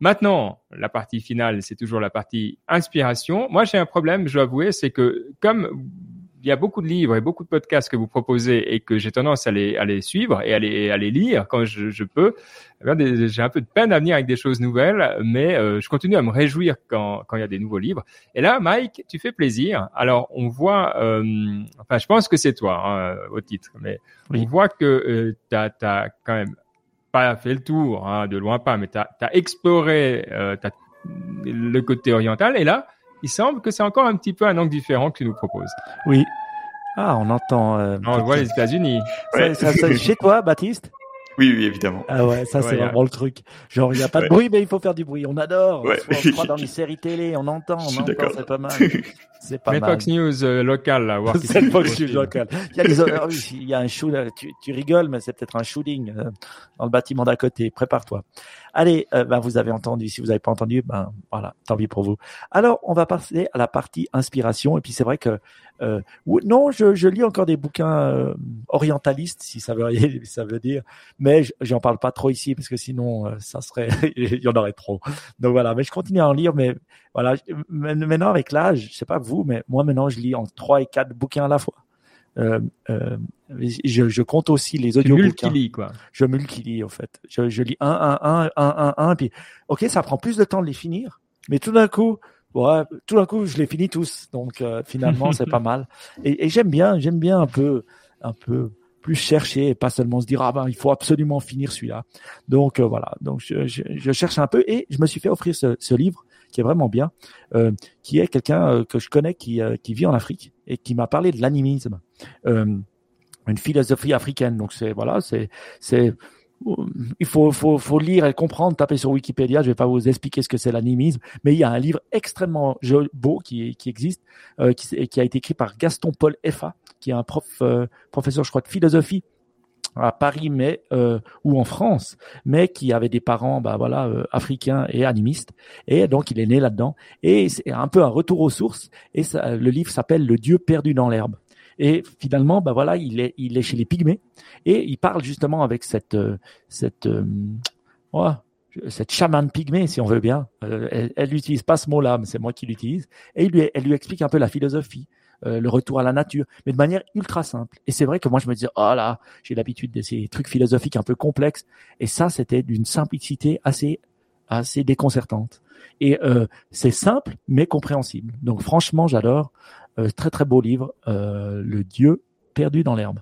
Maintenant, la partie finale, c'est toujours la partie inspiration. Moi, j'ai un problème, je dois avouer, c'est que comme il y a beaucoup de livres et beaucoup de podcasts que vous proposez et que j'ai tendance à les, à les suivre et à les, à les lire quand je, je peux, eh j'ai un peu de peine à venir avec des choses nouvelles, mais euh, je continue à me réjouir quand, quand il y a des nouveaux livres. Et là, Mike, tu fais plaisir. Alors, on voit, euh, enfin, je pense que c'est toi hein, au titre, mais on voit que euh, tu as quand même pas fait le tour, hein, de loin pas, mais tu as, exploré euh, le côté oriental. Et là, il semble que c'est encore un petit peu un angle différent que tu nous proposes.
Oui. Ah, on entend. Euh,
on voit les États-Unis.
chez toi, Baptiste?
Oui, oui, évidemment.
Ah ouais, ça c'est vraiment le truc. Genre, il n'y a pas de bruit, mais il faut faire du bruit. On adore. On croit dans les séries télé, on entend, on entend, c'est pas mal.
C'est pas Mais Fox News euh, local, là, voir
C'est Fox News local. Il y a, des... Il y a un shoot, tu, tu rigoles, mais c'est peut-être un shooting euh, dans le bâtiment d'à côté. Prépare-toi. Allez, euh, ben vous avez entendu. Si vous n'avez pas entendu, ben voilà, tant pis pour vous. Alors, on va passer à la partie inspiration. Et puis c'est vrai que euh, non, je, je, lis encore des bouquins euh, orientalistes, si ça veut, ça veut dire, mais j'en parle pas trop ici parce que sinon, euh, ça serait, il y en aurait trop. Donc voilà, mais je continue à en lire, mais voilà, maintenant avec l'âge, je sais pas vous, mais moi maintenant, je lis en trois et quatre bouquins à la fois. Euh, euh, je, je, compte aussi les audio bouquins.
quoi.
Je multilie en fait. Je, je lis un, un, un, un, un, un, puis ok, ça prend plus de temps de les finir, mais tout d'un coup, ouais, tout d'un coup, je les finis tous. Donc euh, finalement, c'est pas mal. Et, et j'aime bien, j'aime bien un peu, un peu plus chercher et pas seulement se dire ah ben il faut absolument finir celui-là. Donc euh, voilà, donc je, je, je, cherche un peu et je me suis fait offrir ce, ce livre qui est vraiment bien, euh, qui est quelqu'un euh, que je connais qui, qui vit en Afrique et qui m'a parlé de l'animisme, une philosophie africaine. Donc c'est voilà, c'est c'est il faut, faut, faut lire et comprendre, taper sur Wikipédia. Je vais pas vous expliquer ce que c'est l'animisme, mais il y a un livre extrêmement beau qui, qui existe, euh, qui, qui, a été écrit par Gaston Paul Effa, qui est un prof, euh, professeur, je crois, de philosophie à Paris, mais euh, ou en France, mais qui avait des parents, bah voilà, euh, africains et animistes, et donc il est né là-dedans. Et c'est un peu un retour aux sources. Et ça, le livre s'appelle Le Dieu perdu dans l'herbe. Et finalement, bah voilà, il est, il est chez les pygmées et il parle justement avec cette, euh, cette, euh, cette chamane pygmée, si on veut bien. Euh, elle n'utilise pas ce mot-là, mais c'est moi qui l'utilise. Et il lui, elle lui explique un peu la philosophie, le retour à la nature, mais de manière ultra simple. Et c'est vrai que moi, je me disais, oh là, j'ai l'habitude de ces trucs philosophiques un peu complexes. Et ça, c'était d'une simplicité assez, assez déconcertante. Et c'est simple, mais compréhensible. Donc franchement, j'adore. Euh, très très beau livre, euh, Le Dieu perdu dans l'herbe.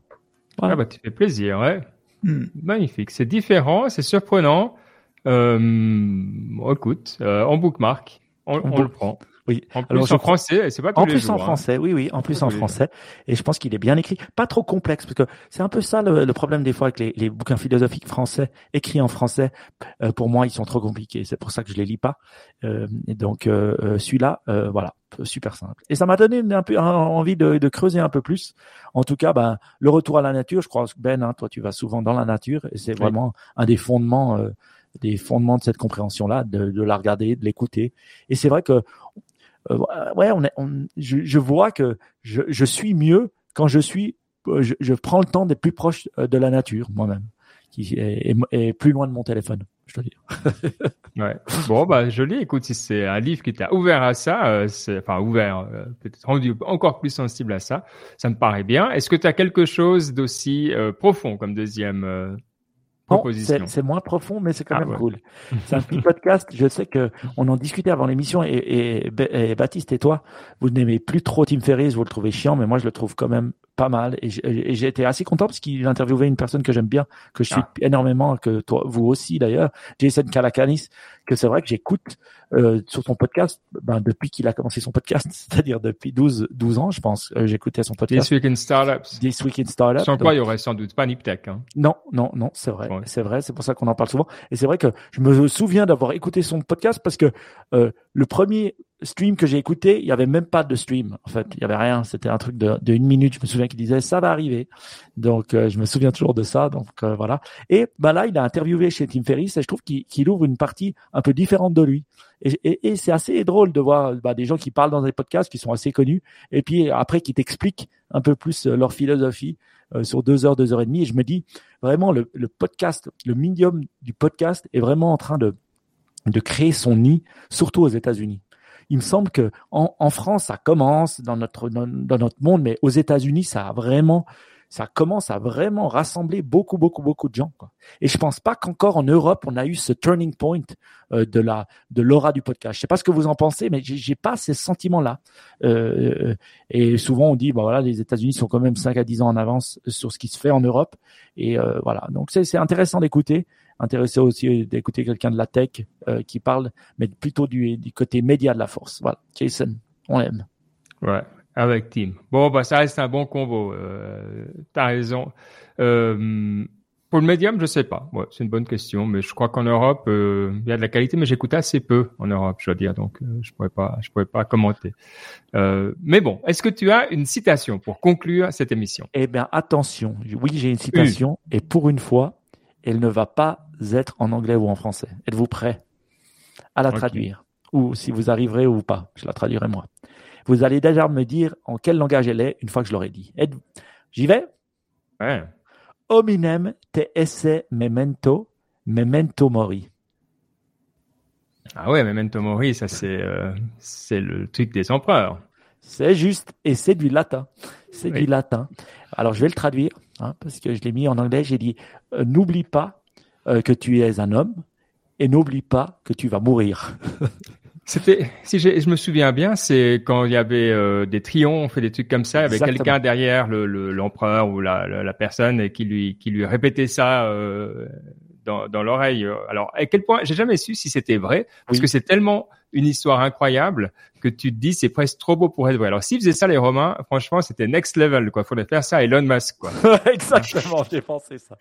Voilà. Ah bah, tu fais plaisir, ouais. Hmm. Magnifique. C'est différent, c'est surprenant. Euh, écoute, euh, on bookmark, on, on, on le prend.
Oui.
En plus en français, c'est pas tous
En
plus
en hein. français, oui, oui, en plus en français. Et je pense qu'il est bien écrit, pas trop complexe, parce que c'est un peu ça le, problème des fois avec les, les, bouquins philosophiques français écrits en français. Euh, pour moi, ils sont trop compliqués. C'est pour ça que je les lis pas. Euh, et donc euh, euh celui-là, euh, voilà, super simple. Et ça m'a donné un peu envie de, de, creuser un peu plus. En tout cas, ben le retour à la nature. Je crois Ben, hein, toi, tu vas souvent dans la nature, et c'est vraiment un des fondements des fondements de cette compréhension-là, de, de, la regarder, de l'écouter. Et c'est vrai que euh, ouais, on, est, on je, je, vois que je, je, suis mieux quand je suis, euh, je, je prends le temps d'être plus proche euh, de la nature moi-même, qui est, est, plus loin de mon téléphone, je
ouais. Bon, bah joli. Écoute, si c'est un livre qui t'a ouvert à ça, c'est enfin ouvert, peut-être rendu encore plus sensible à ça, ça me paraît bien. Est-ce que tu as quelque chose d'aussi profond comme deuxième
c'est moins profond, mais c'est quand ah même cool. C'est un petit podcast. Je sais que on en discutait avant l'émission et, et, Baptiste et toi, vous n'aimez plus trop Tim Ferriss, vous le trouvez chiant, mais moi je le trouve quand même pas mal. Et j'ai été assez content parce qu'il interviewait une personne que j'aime bien, que je suis ah. énormément, que toi, vous aussi d'ailleurs, Jason Calacanis, que c'est vrai que j'écoute euh, sur son podcast ben, depuis qu'il a commencé son podcast, c'est-à-dire depuis 12, 12 ans, je pense. Euh, j'écoutais son podcast.
This Week in Startups.
This Week in Startups.
Sans quoi, il y aurait sans doute pas Niptech. Hein.
Non, non, non, c'est vrai. C'est vrai, c'est pour ça qu'on en parle souvent. Et c'est vrai que je me souviens d'avoir écouté son podcast parce que euh, le premier stream que j'ai écouté, il y avait même pas de stream. En fait, il y avait rien. C'était un truc de, une minute. Je me souviens qu'il disait ça va arriver. Donc, euh, je me souviens toujours de ça. Donc euh, voilà. Et bah là, il a interviewé chez Tim Ferriss et je trouve qu'il ouvre une partie un peu différente de lui. Et, c'est assez drôle de voir bah, des gens qui parlent dans des podcasts qui sont assez connus et puis après qui t'expliquent un peu plus euh, leur philosophie sur deux heures, deux heures et demie. Et je me dis vraiment le, podcast, le medium du podcast est vraiment en train de créer son nid, surtout aux États-Unis il me semble que en, en France, ça commence dans notre dans, notre monde, mais aux États-Unis, ça a vraiment ça commence à vraiment rassembler beaucoup, beaucoup, beaucoup de gens. Quoi. Et je pense pas qu'encore en Europe, on a eu ce turning point euh, de la de l'aura du podcast. Je sais pas ce que vous en pensez, mais j'ai pas ces sentiments-là. Euh, et souvent, on dit, bah voilà, les États-Unis sont quand même 5 à 10 ans en avance sur ce qui se fait en Europe. Et euh, voilà, donc c'est intéressant d'écouter intéressé aussi d'écouter quelqu'un de la tech euh, qui parle, mais plutôt du, du côté média de la force. Voilà, Jason, on l'aime.
Ouais, avec Tim. Bon, bah ça reste un bon combo. Euh, T'as raison. Euh, pour le médium, je sais pas. Ouais, c'est une bonne question, mais je crois qu'en Europe, euh, il y a de la qualité, mais j'écoute assez peu en Europe, je dois dire, donc euh, je pourrais pas, je pourrais pas commenter. Euh, mais bon, est-ce que tu as une citation pour conclure cette émission?
Eh bien, attention. Oui, j'ai une citation, et pour une fois, elle ne va pas être en anglais ou en français. Êtes-vous prêt à la traduire? Ou si vous arriverez ou pas, je la traduirai moi. Vous allez déjà me dire en quel langage elle est une fois que je l'aurai dit. J'y vais?
Ouais.
Hominem te esse memento, memento mori.
Ah ouais, memento mori, ça c'est euh, c'est le truc des empereurs.
C'est juste, et c'est du latin. C'est du latin. Alors je vais le traduire. Hein, parce que je l'ai mis en anglais, j'ai dit euh, n'oublie pas euh, que tu es un homme et n'oublie pas que tu vas mourir.
C'était, si je me souviens bien, c'est quand il y avait euh, des triomphes et des trucs comme ça, il y avait quelqu'un derrière l'empereur ou la, la, personne et qui lui qui lui répétait ça dans, dans l'oreille. Alors, à quel point, j'ai jamais su si c'était vrai, parce que c'est tellement une histoire incroyable que tu te dis c'est presque trop beau pour être vrai. Alors, s'ils faisaient ça les Romains, franchement, c'était next level, quoi. Faudrait faire ça à Elon Musk, quoi.
Exactement, j'ai pensé ça.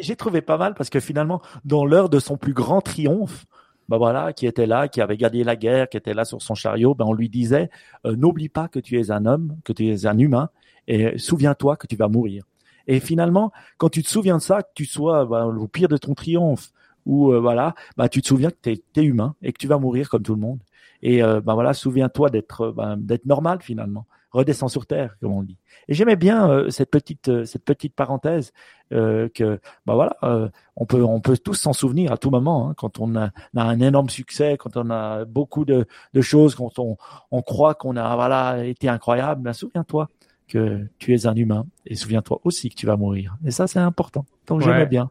J'ai trouvé pas mal parce que finalement, dans l'heure de son plus grand triomphe, bah voilà, qui était là, qui avait gagné la guerre, qui était là sur son chariot, ben on lui disait euh, n'oublie pas que tu es un homme, que tu es un humain, et souviens-toi que tu vas mourir. Et finalement, quand tu te souviens de ça, que tu sois bah, au pire de ton triomphe ou euh, voilà, bah tu te souviens que tu es, humain et que tu vas mourir comme tout le monde. Et euh, bah voilà, souviens-toi d'être bah, d'être normal finalement. Redescends sur terre, comme on dit. Et j'aimais bien euh, cette petite cette petite parenthèse que bah voilà, on peut on peut tous s'en souvenir à tout moment hein, quand on a, un énorme succès, quand on a beaucoup de, de choses, quand on on croit qu'on a voilà été incroyable. Ben, souviens-toi que tu es un humain et souviens-toi aussi que tu vas mourir. Et ça, c'est important. Donc, j'aimais bien.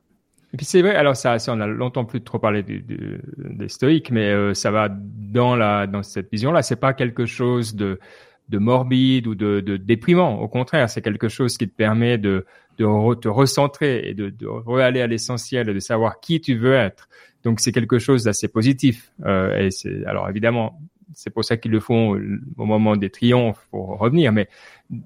Et puis c'est vrai, alors ça, ça, on a longtemps plus trop parlé du, du, des stoïques, mais euh, ça va dans la dans cette vision-là. C'est pas quelque chose de de morbide ou de, de déprimant. Au contraire, c'est quelque chose qui te permet de de te recentrer et de, de re-aller à l'essentiel, de savoir qui tu veux être. Donc c'est quelque chose d'assez positif. Euh, et c'est alors évidemment c'est pour ça qu'ils le font au moment des triomphes pour revenir. Mais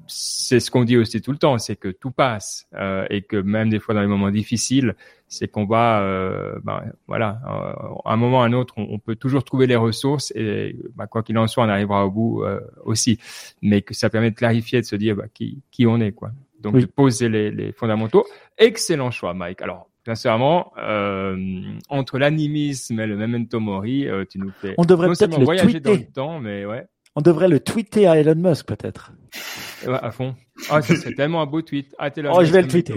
c'est ce qu'on dit aussi tout le temps, c'est que tout passe euh, et que même des fois dans les moments difficiles, c'est qu'on va, euh, ben, voilà, euh, à un moment ou à un autre, on, peut toujours trouver les ressources et ben, quoi qu'il en soit, on arrivera au bout euh, aussi. Mais que ça permet de clarifier, de se dire ben, qui, qui on est, quoi. Donc de poser les, les fondamentaux. Excellent choix, Mike. Alors Sincèrement, euh, entre l'animisme et le memento mori, euh, tu nous fais
on devrait peut-être le
voyager
tweeter.
dans le temps, mais ouais.
On devrait le tweeter à Elon Musk peut-être.
Ouais, à fond. Ah, c'est tellement un beau tweet.
Ah, oh, je vais le tweeter.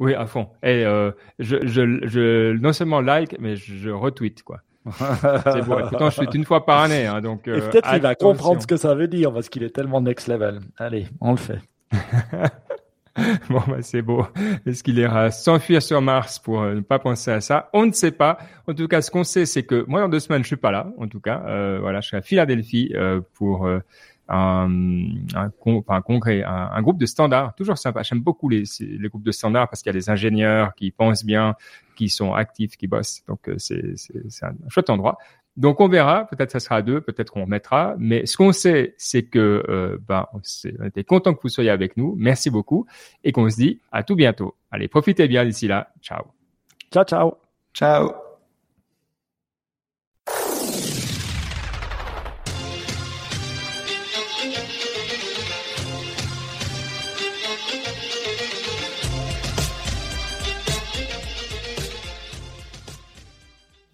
Oui, à fond. Et euh, je, je, je, non seulement like, mais je, retweet quoi. c'est beau. Pourtant, je suis une fois par année, hein, donc.
Euh, peut-être qu'il va comprendre ce que ça veut dire parce qu'il est tellement next level. Allez, on le fait.
bon, bah, c'est beau. Est-ce qu'il ira s'enfuir sur Mars pour euh, ne pas penser à ça? On ne sait pas. En tout cas, ce qu'on sait, c'est que moi, dans deux semaines, je suis pas là. En tout cas, euh, voilà, je suis à Philadelphie euh, pour un, un, un congrès, un, groupe de standards, toujours sympa. J'aime beaucoup les, les groupes de standards parce qu'il y a des ingénieurs qui pensent bien, qui sont actifs, qui bossent. Donc euh, c'est un chouette endroit. Donc on verra, peut-être ça sera à deux, peut-être qu'on mettra, mais ce qu'on sait, c'est que euh, ben, on était content que vous soyez avec nous, merci beaucoup, et qu'on se dit à tout bientôt. Allez, profitez bien d'ici là, ciao.
Ciao, ciao.
Ciao.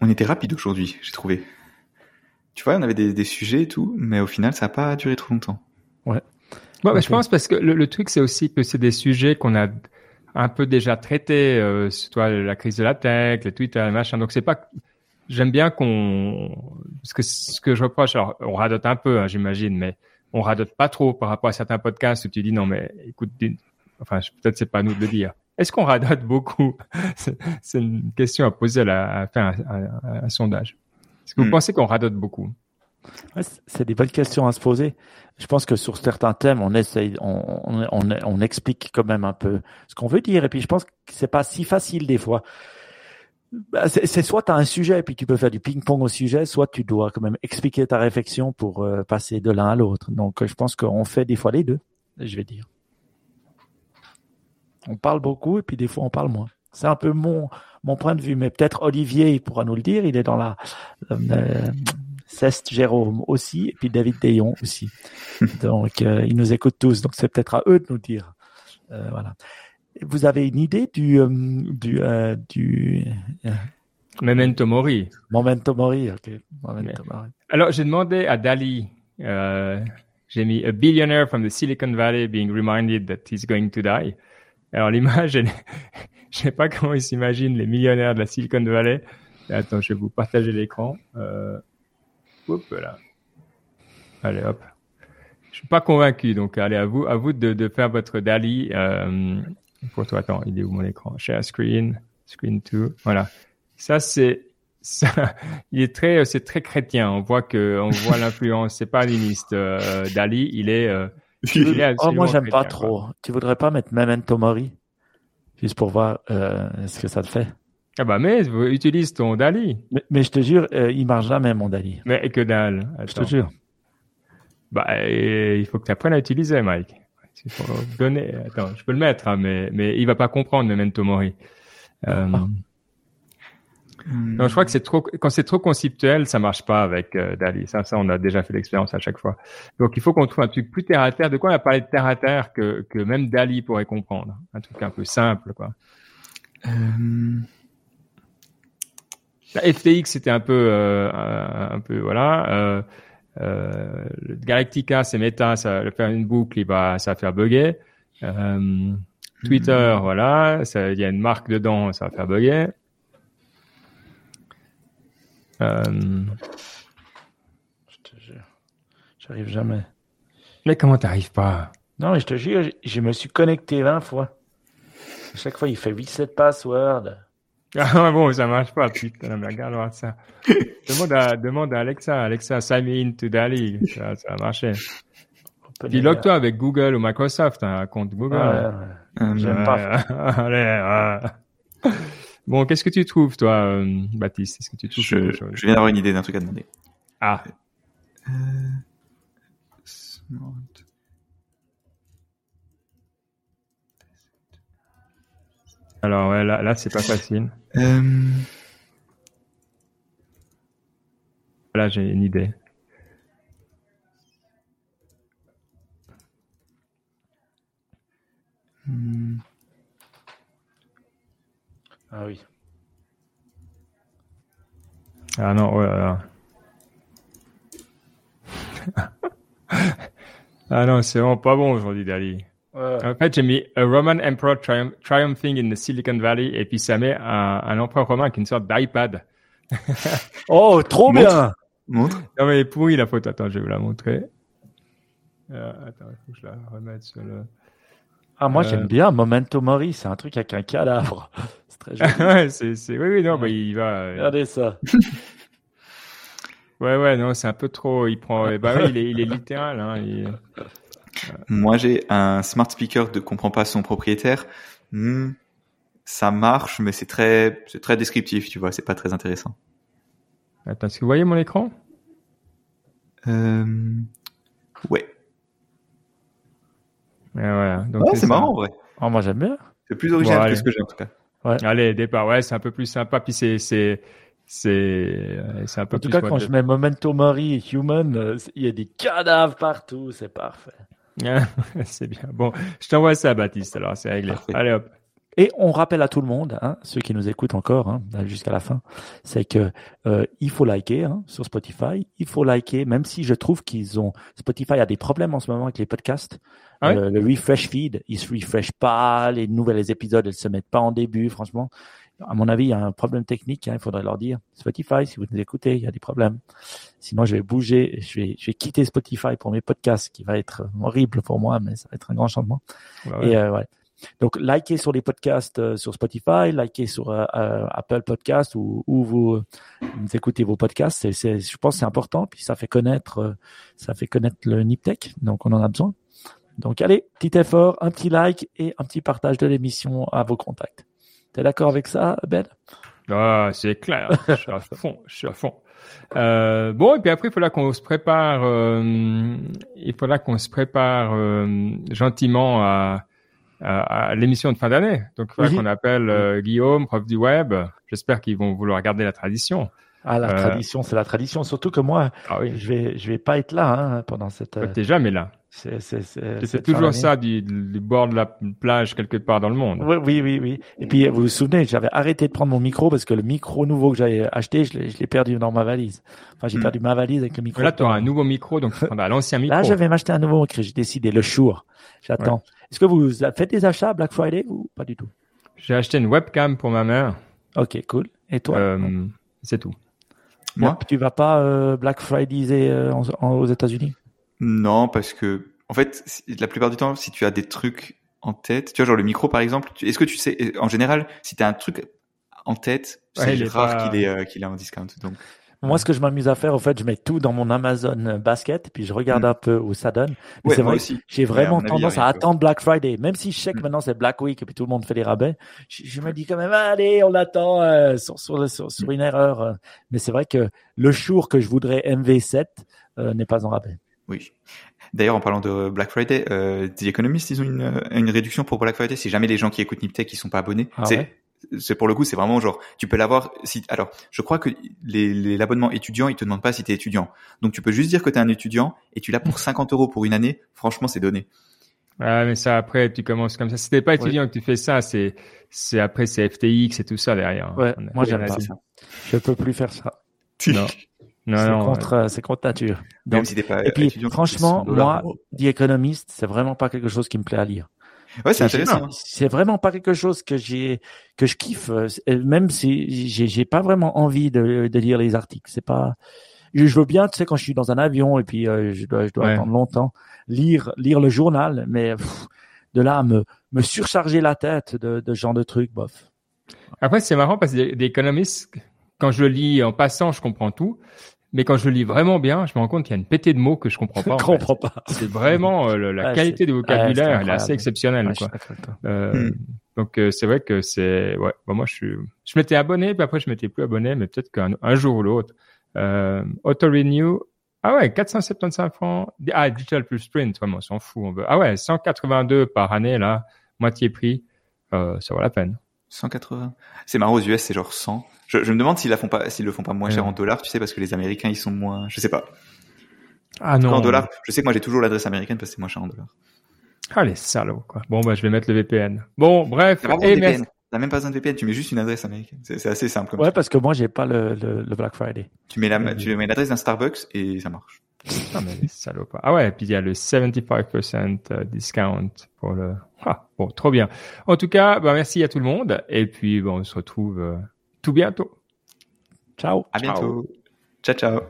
On était rapide aujourd'hui, j'ai trouvé. Tu vois, on avait des, sujets et tout, mais au final, ça n'a pas duré trop longtemps.
Ouais. Bon, je pense parce que le, truc, c'est aussi que c'est des sujets qu'on a un peu déjà traités, euh, toi, la crise de la tech, le Twitter, le machin. Donc c'est pas. J'aime bien qu'on. Parce que ce que je reproche, alors on radote un peu, hein, j'imagine, mais on radote pas trop par rapport à certains podcasts où tu dis non, mais écoute, enfin peut-être c'est pas à nous de le dire. Est-ce qu'on radote beaucoup C'est une question à poser, à, faire un, sondage. Est-ce que vous hmm. pensez qu'on radote beaucoup
C'est des bonnes questions à se poser. Je pense que sur certains thèmes, on essaye, on, on, explique quand même un peu ce qu'on veut dire. Et puis, je pense que c'est pas si facile des fois. Bah, c'est soit tu as un sujet et puis tu peux faire du ping-pong au sujet, soit tu dois quand même expliquer ta réflexion pour euh, passer de l'un à l'autre. Donc, je pense qu'on fait des fois les deux, je vais dire. On parle beaucoup et puis des fois on parle moins. C'est un peu mon, mon point de vue, mais peut-être Olivier il pourra nous le dire. Il est dans la euh, Ceste Jérôme aussi et puis David Dayon aussi. Donc euh, ils nous écoutent tous, donc c'est peut-être à eux de nous dire. Euh, voilà. Vous avez une idée du euh, du euh, du
Memento Mori.
Memento Mori, ok. Memento
Mori. Alors j'ai demandé à Dali. j'ai mis a billionaire from the Silicon Valley being reminded that he's going to die. Alors l'image, je sais pas comment ils s'imaginent les millionnaires de la Silicon Valley. Attends, je vais vous partager l'écran. Euh... Hop là. Allez hop. Je suis pas convaincu, donc allez à vous, à vous de, de faire votre Dali. Euh... Pour toi, attends, il est où mon écran? Share screen, screen 2. Voilà. Ça c'est ça, il est très, c'est très chrétien. On voit que, on voit l'influence. C'est pas animiste. Euh, Dali, il est, euh,
oh, moi, j'aime pas trop. Tu voudrais pas mettre Memento Mori? Juste pour voir euh, ce que ça te fait.
Ah bah mais utilise ton Dali.
Mais, je te jure, euh, il marche jamais mon Dali.
Mais que dalle.
Je te jure.
Bah il faut que tu apprennes à utiliser, Mike. Il faut donner. Attends, je peux le mettre, hein, mais mais il va pas comprendre Memento Mori. Euh, ah. Non, je crois que c'est trop quand c'est trop conceptuel, ça marche pas avec euh, Dali. Ça, ça, on a déjà fait l'expérience à chaque fois. Donc, il faut qu'on trouve un truc plus terre à terre. De quoi on a parlé de terre à terre que que même Dali pourrait comprendre? Un truc un peu simple, quoi. Euh... La FTX, c'était un peu euh, un peu voilà. Euh, Galactica, c'est méta, ça va faire une boucle, il va, ça va faire bugger. Euh, Twitter, hmm. voilà, il y a une marque dedans, ça va faire bugger.
Je te jure. J'arrive jamais.
Mais comment t'arrives pas?
Non, je te jure, je, me suis connecté 20 fois. À chaque fois, il fait reset password.
Ah bon, ça marche pas, putain, mais regarde ça. demande, à, demande à Alexa, Alexa, sign me into Dali. Ça, ça a marché. Puis log-toi avec Google ou Microsoft, un compte Google.
Ouais, J'aime pas.
Allez, Bon, qu'est-ce que tu trouves, toi, euh, Baptiste? Est-ce que tu trouves
je, je viens d'avoir une idée d'un truc à demander.
Ah. Euh, Alors, ouais, là, là c'est pas facile. Euh... Là, j'ai une idée.
Ah oui.
Ah non, ouais, là. ah non, c'est vraiment pas bon aujourd'hui, Dali. En fait, j'ai mis A Roman Emperor Triumphing in the Silicon Valley et puis ça met un, un empereur romain qui est une sorte d'iPad.
oh, trop bien!
Montre.
Non mais pourri la photo. Attends, je vais vous la montrer. Euh, attends, il faut que je la remette sur le.
Ah, moi, j'aime euh. bien Momento Mori, c'est un truc avec un cadavre.
c'est très joli. ouais, c'est, c'est, oui, oui, non, bah, il va.
Euh. Regardez ça.
Ouais, ouais, non, c'est un peu trop. Il prend. Bah oui, il est, il est littéral. Hein,
Moi, j'ai un smart speaker de comprend pas son propriétaire. Hmm, ça marche, mais c'est très, c'est très descriptif, tu vois. C'est pas très intéressant.
Attends, est-ce que vous voyez mon écran?
Euh... Ouais.
Voilà.
Donc c'est marrant, en vrai.
Oh, moi, j'aime bien.
C'est plus original que ce que j'ai en tout cas.
Ouais. Allez, départ. Ouais, c'est un peu plus sympa. Puis c'est, c'est, c'est, c'est un peu
en tout cas, quand je mets Memento Mori et Human, euh, il y a des cadavres partout. C'est parfait.
c'est bien. Bon, je t'envoie ça, Baptiste. Alors, c'est réglé. Allez, hop.
Et on rappelle à tout le monde, hein, ceux qui nous écoutent encore hein, jusqu'à la fin, c'est que euh, il faut liker hein, sur Spotify. Il faut liker, même si je trouve qu'ils ont Spotify a des problèmes en ce moment avec les podcasts. Ah euh, le refresh feed, il se refresh pas, les nouvelles épisodes, elles se mettent pas en début. Franchement, à mon avis, il y a un problème technique. Hein, il faudrait leur dire Spotify, si vous nous écoutez, il y a des problèmes. Sinon, je vais bouger, je vais, je vais quitter Spotify pour mes podcasts, qui va être horrible pour moi, mais ça va être un grand changement. Et euh, ouais. Donc, likez sur les podcasts euh, sur Spotify, likez sur euh, euh, Apple Podcast ou où vous, écoutez vos podcasts. Je pense, c'est important. Puis ça fait connaître, ça fait connaître le Niptech. Donc, on en a besoin. Donc, allez, petit effort, un petit like et un petit partage de l'émission à vos contacts. T'es d'accord avec ça, Ben?
Ah, c'est clair. je suis à fond. Bon, et puis après, il faudra qu'on se prépare. Euh, il faudra qu'on se prépare gentiment à, à, l'émission de fin d'année. Donc, il faudra qu'on appelle euh, Guillaume, prof du web. J'espère qu'ils vont vouloir garder la tradition.
Ah, la tradition, c'est la tradition. Surtout que moi, ah, oui. je vais, je vais pas être là hein, pendant cette.
T'es jamais là. C'est toujours ça du, du, bord de la plage quelque part dans le monde.
Oui, oui, oui. oui. Et puis, vous vous souvenez, j'avais arrêté de prendre mon micro parce que le micro nouveau que j'avais acheté, je l'ai perdu dans ma valise. Enfin, j'ai hmm. perdu ma valise avec le micro.
Là, tu auras un nouveau micro, donc tu prendras l'ancien micro.
Là, je vais m'acheter un nouveau micro. J'ai décidé le jour. J'attends. Est-ce que vous faites des achats Black Friday ou pas du tout
J'ai acheté une webcam pour ma mère.
Ok, cool. Et toi
euh, C'est tout.
Moi Tu vas pas euh, Black Friday euh, aux États-Unis
Non, parce que en fait, la plupart du temps, si tu as des trucs en tête, tu vois, genre le micro par exemple, est-ce que tu sais, en général, si tu as un truc en tête, c'est rare qu'il est, euh, qu'il est en discount. Donc.
Moi, ce que je m'amuse à faire, au fait, je mets tout dans mon Amazon Basket, puis je regarde mm. un peu où ça donne. Mais c'est vrai, j'ai vraiment tendance à attendre Black Friday, même si je sais que mm. maintenant c'est Black Week et puis tout le monde fait des rabais. Je, me dis quand même, allez, on attend euh, sur, sur, sur, une erreur. Euh. Mais c'est vrai que le jour que je voudrais MV7 n'est pas en rabais.
Oui. D'ailleurs, en parlant de Black Friday, euh, The Economist, ils ont une, une réduction pour Black Friday. Si jamais les gens qui écoutent Niptech qui sont pas abonnés, ah c'est c'est pour le coup, c'est vraiment genre, tu peux l'avoir. Si alors, je crois que les l'abonnement étudiant, ils te demandent pas si tu es étudiant. Donc tu peux juste dire que tu es un étudiant et tu l'as pour 50 euros pour une année. Franchement, c'est donné.
Ah, mais ça après, tu commences comme ça. Si t'es pas étudiant que tu fais ça, c'est c'est après c'est FTX et tout ça derrière.
Ouais, moi j'aime pas ça. Je peux plus faire ça. non. C'est contre, c'est contre nature.
Même si pas
et puis, franchement, moi, The Economist, c'est vraiment pas quelque chose qui me plaît à lire.
Ouais, c'est intéressant.
C'est vraiment pas quelque chose que j'ai, que je kiffe. Euh, même si j'ai, j'ai pas vraiment envie de, de lire les articles. C'est pas, je, veux bien, tu sais, quand je suis dans un avion et puis euh, je dois, je dois attendre longtemps, lire, lire le journal, mais de là à me, me surcharger la tête de, de ce genre de trucs, bof.
Après, c'est marrant parce que des économistes, quand je le lis en passant, je comprends tout. Mais quand je le lis vraiment bien, je me rends compte qu'il y a une pétée de mots que je comprends pas.
Je comprends pas.
C'est vraiment euh, la qualité du vocabulaire, elle est assez exceptionnelle. quoi. Euh, hmm. Donc euh, c'est vrai que c'est ouais. Bon, moi je suis, je m'étais abonné, puis après je m'étais plus abonné, mais peut-être qu'un un jour ou l'autre. Auto Renew. Ah ouais, 475 francs. Ah, Digital Plus Sprint, vraiment, on s'en fout. On veut. Ah ouais, 182 par année là, moitié prix. Ça vaut la peine.
180. C'est marrant aux US, c'est genre 100. Je, je me demande s'ils la font pas, s'ils le font pas moins cher en dollars, tu sais, parce que les Américains ils sont moins, je sais pas.
Ah non.
En dollars, je sais que moi j'ai toujours l'adresse américaine parce que c'est moins cher en dollars.
Ah les salauds quoi. Bon bah je vais mettre le VPN. Bon bref.
T'as même pas besoin de VPN, tu mets juste une adresse américaine. C'est assez simple.
ouais parce que moi j'ai pas le, le, le, Black Friday.
Tu mets la, tu mets l'adresse d'un Starbucks et ça marche.
Ah mais les. Ah ouais, et puis il y a le 75% euh, discount pour le. Ah bon, trop bien. En tout cas, bah merci à tout le monde et puis bon, on se retrouve. Euh, tout bientôt.
Ciao.
À bientôt. ciao. ciao.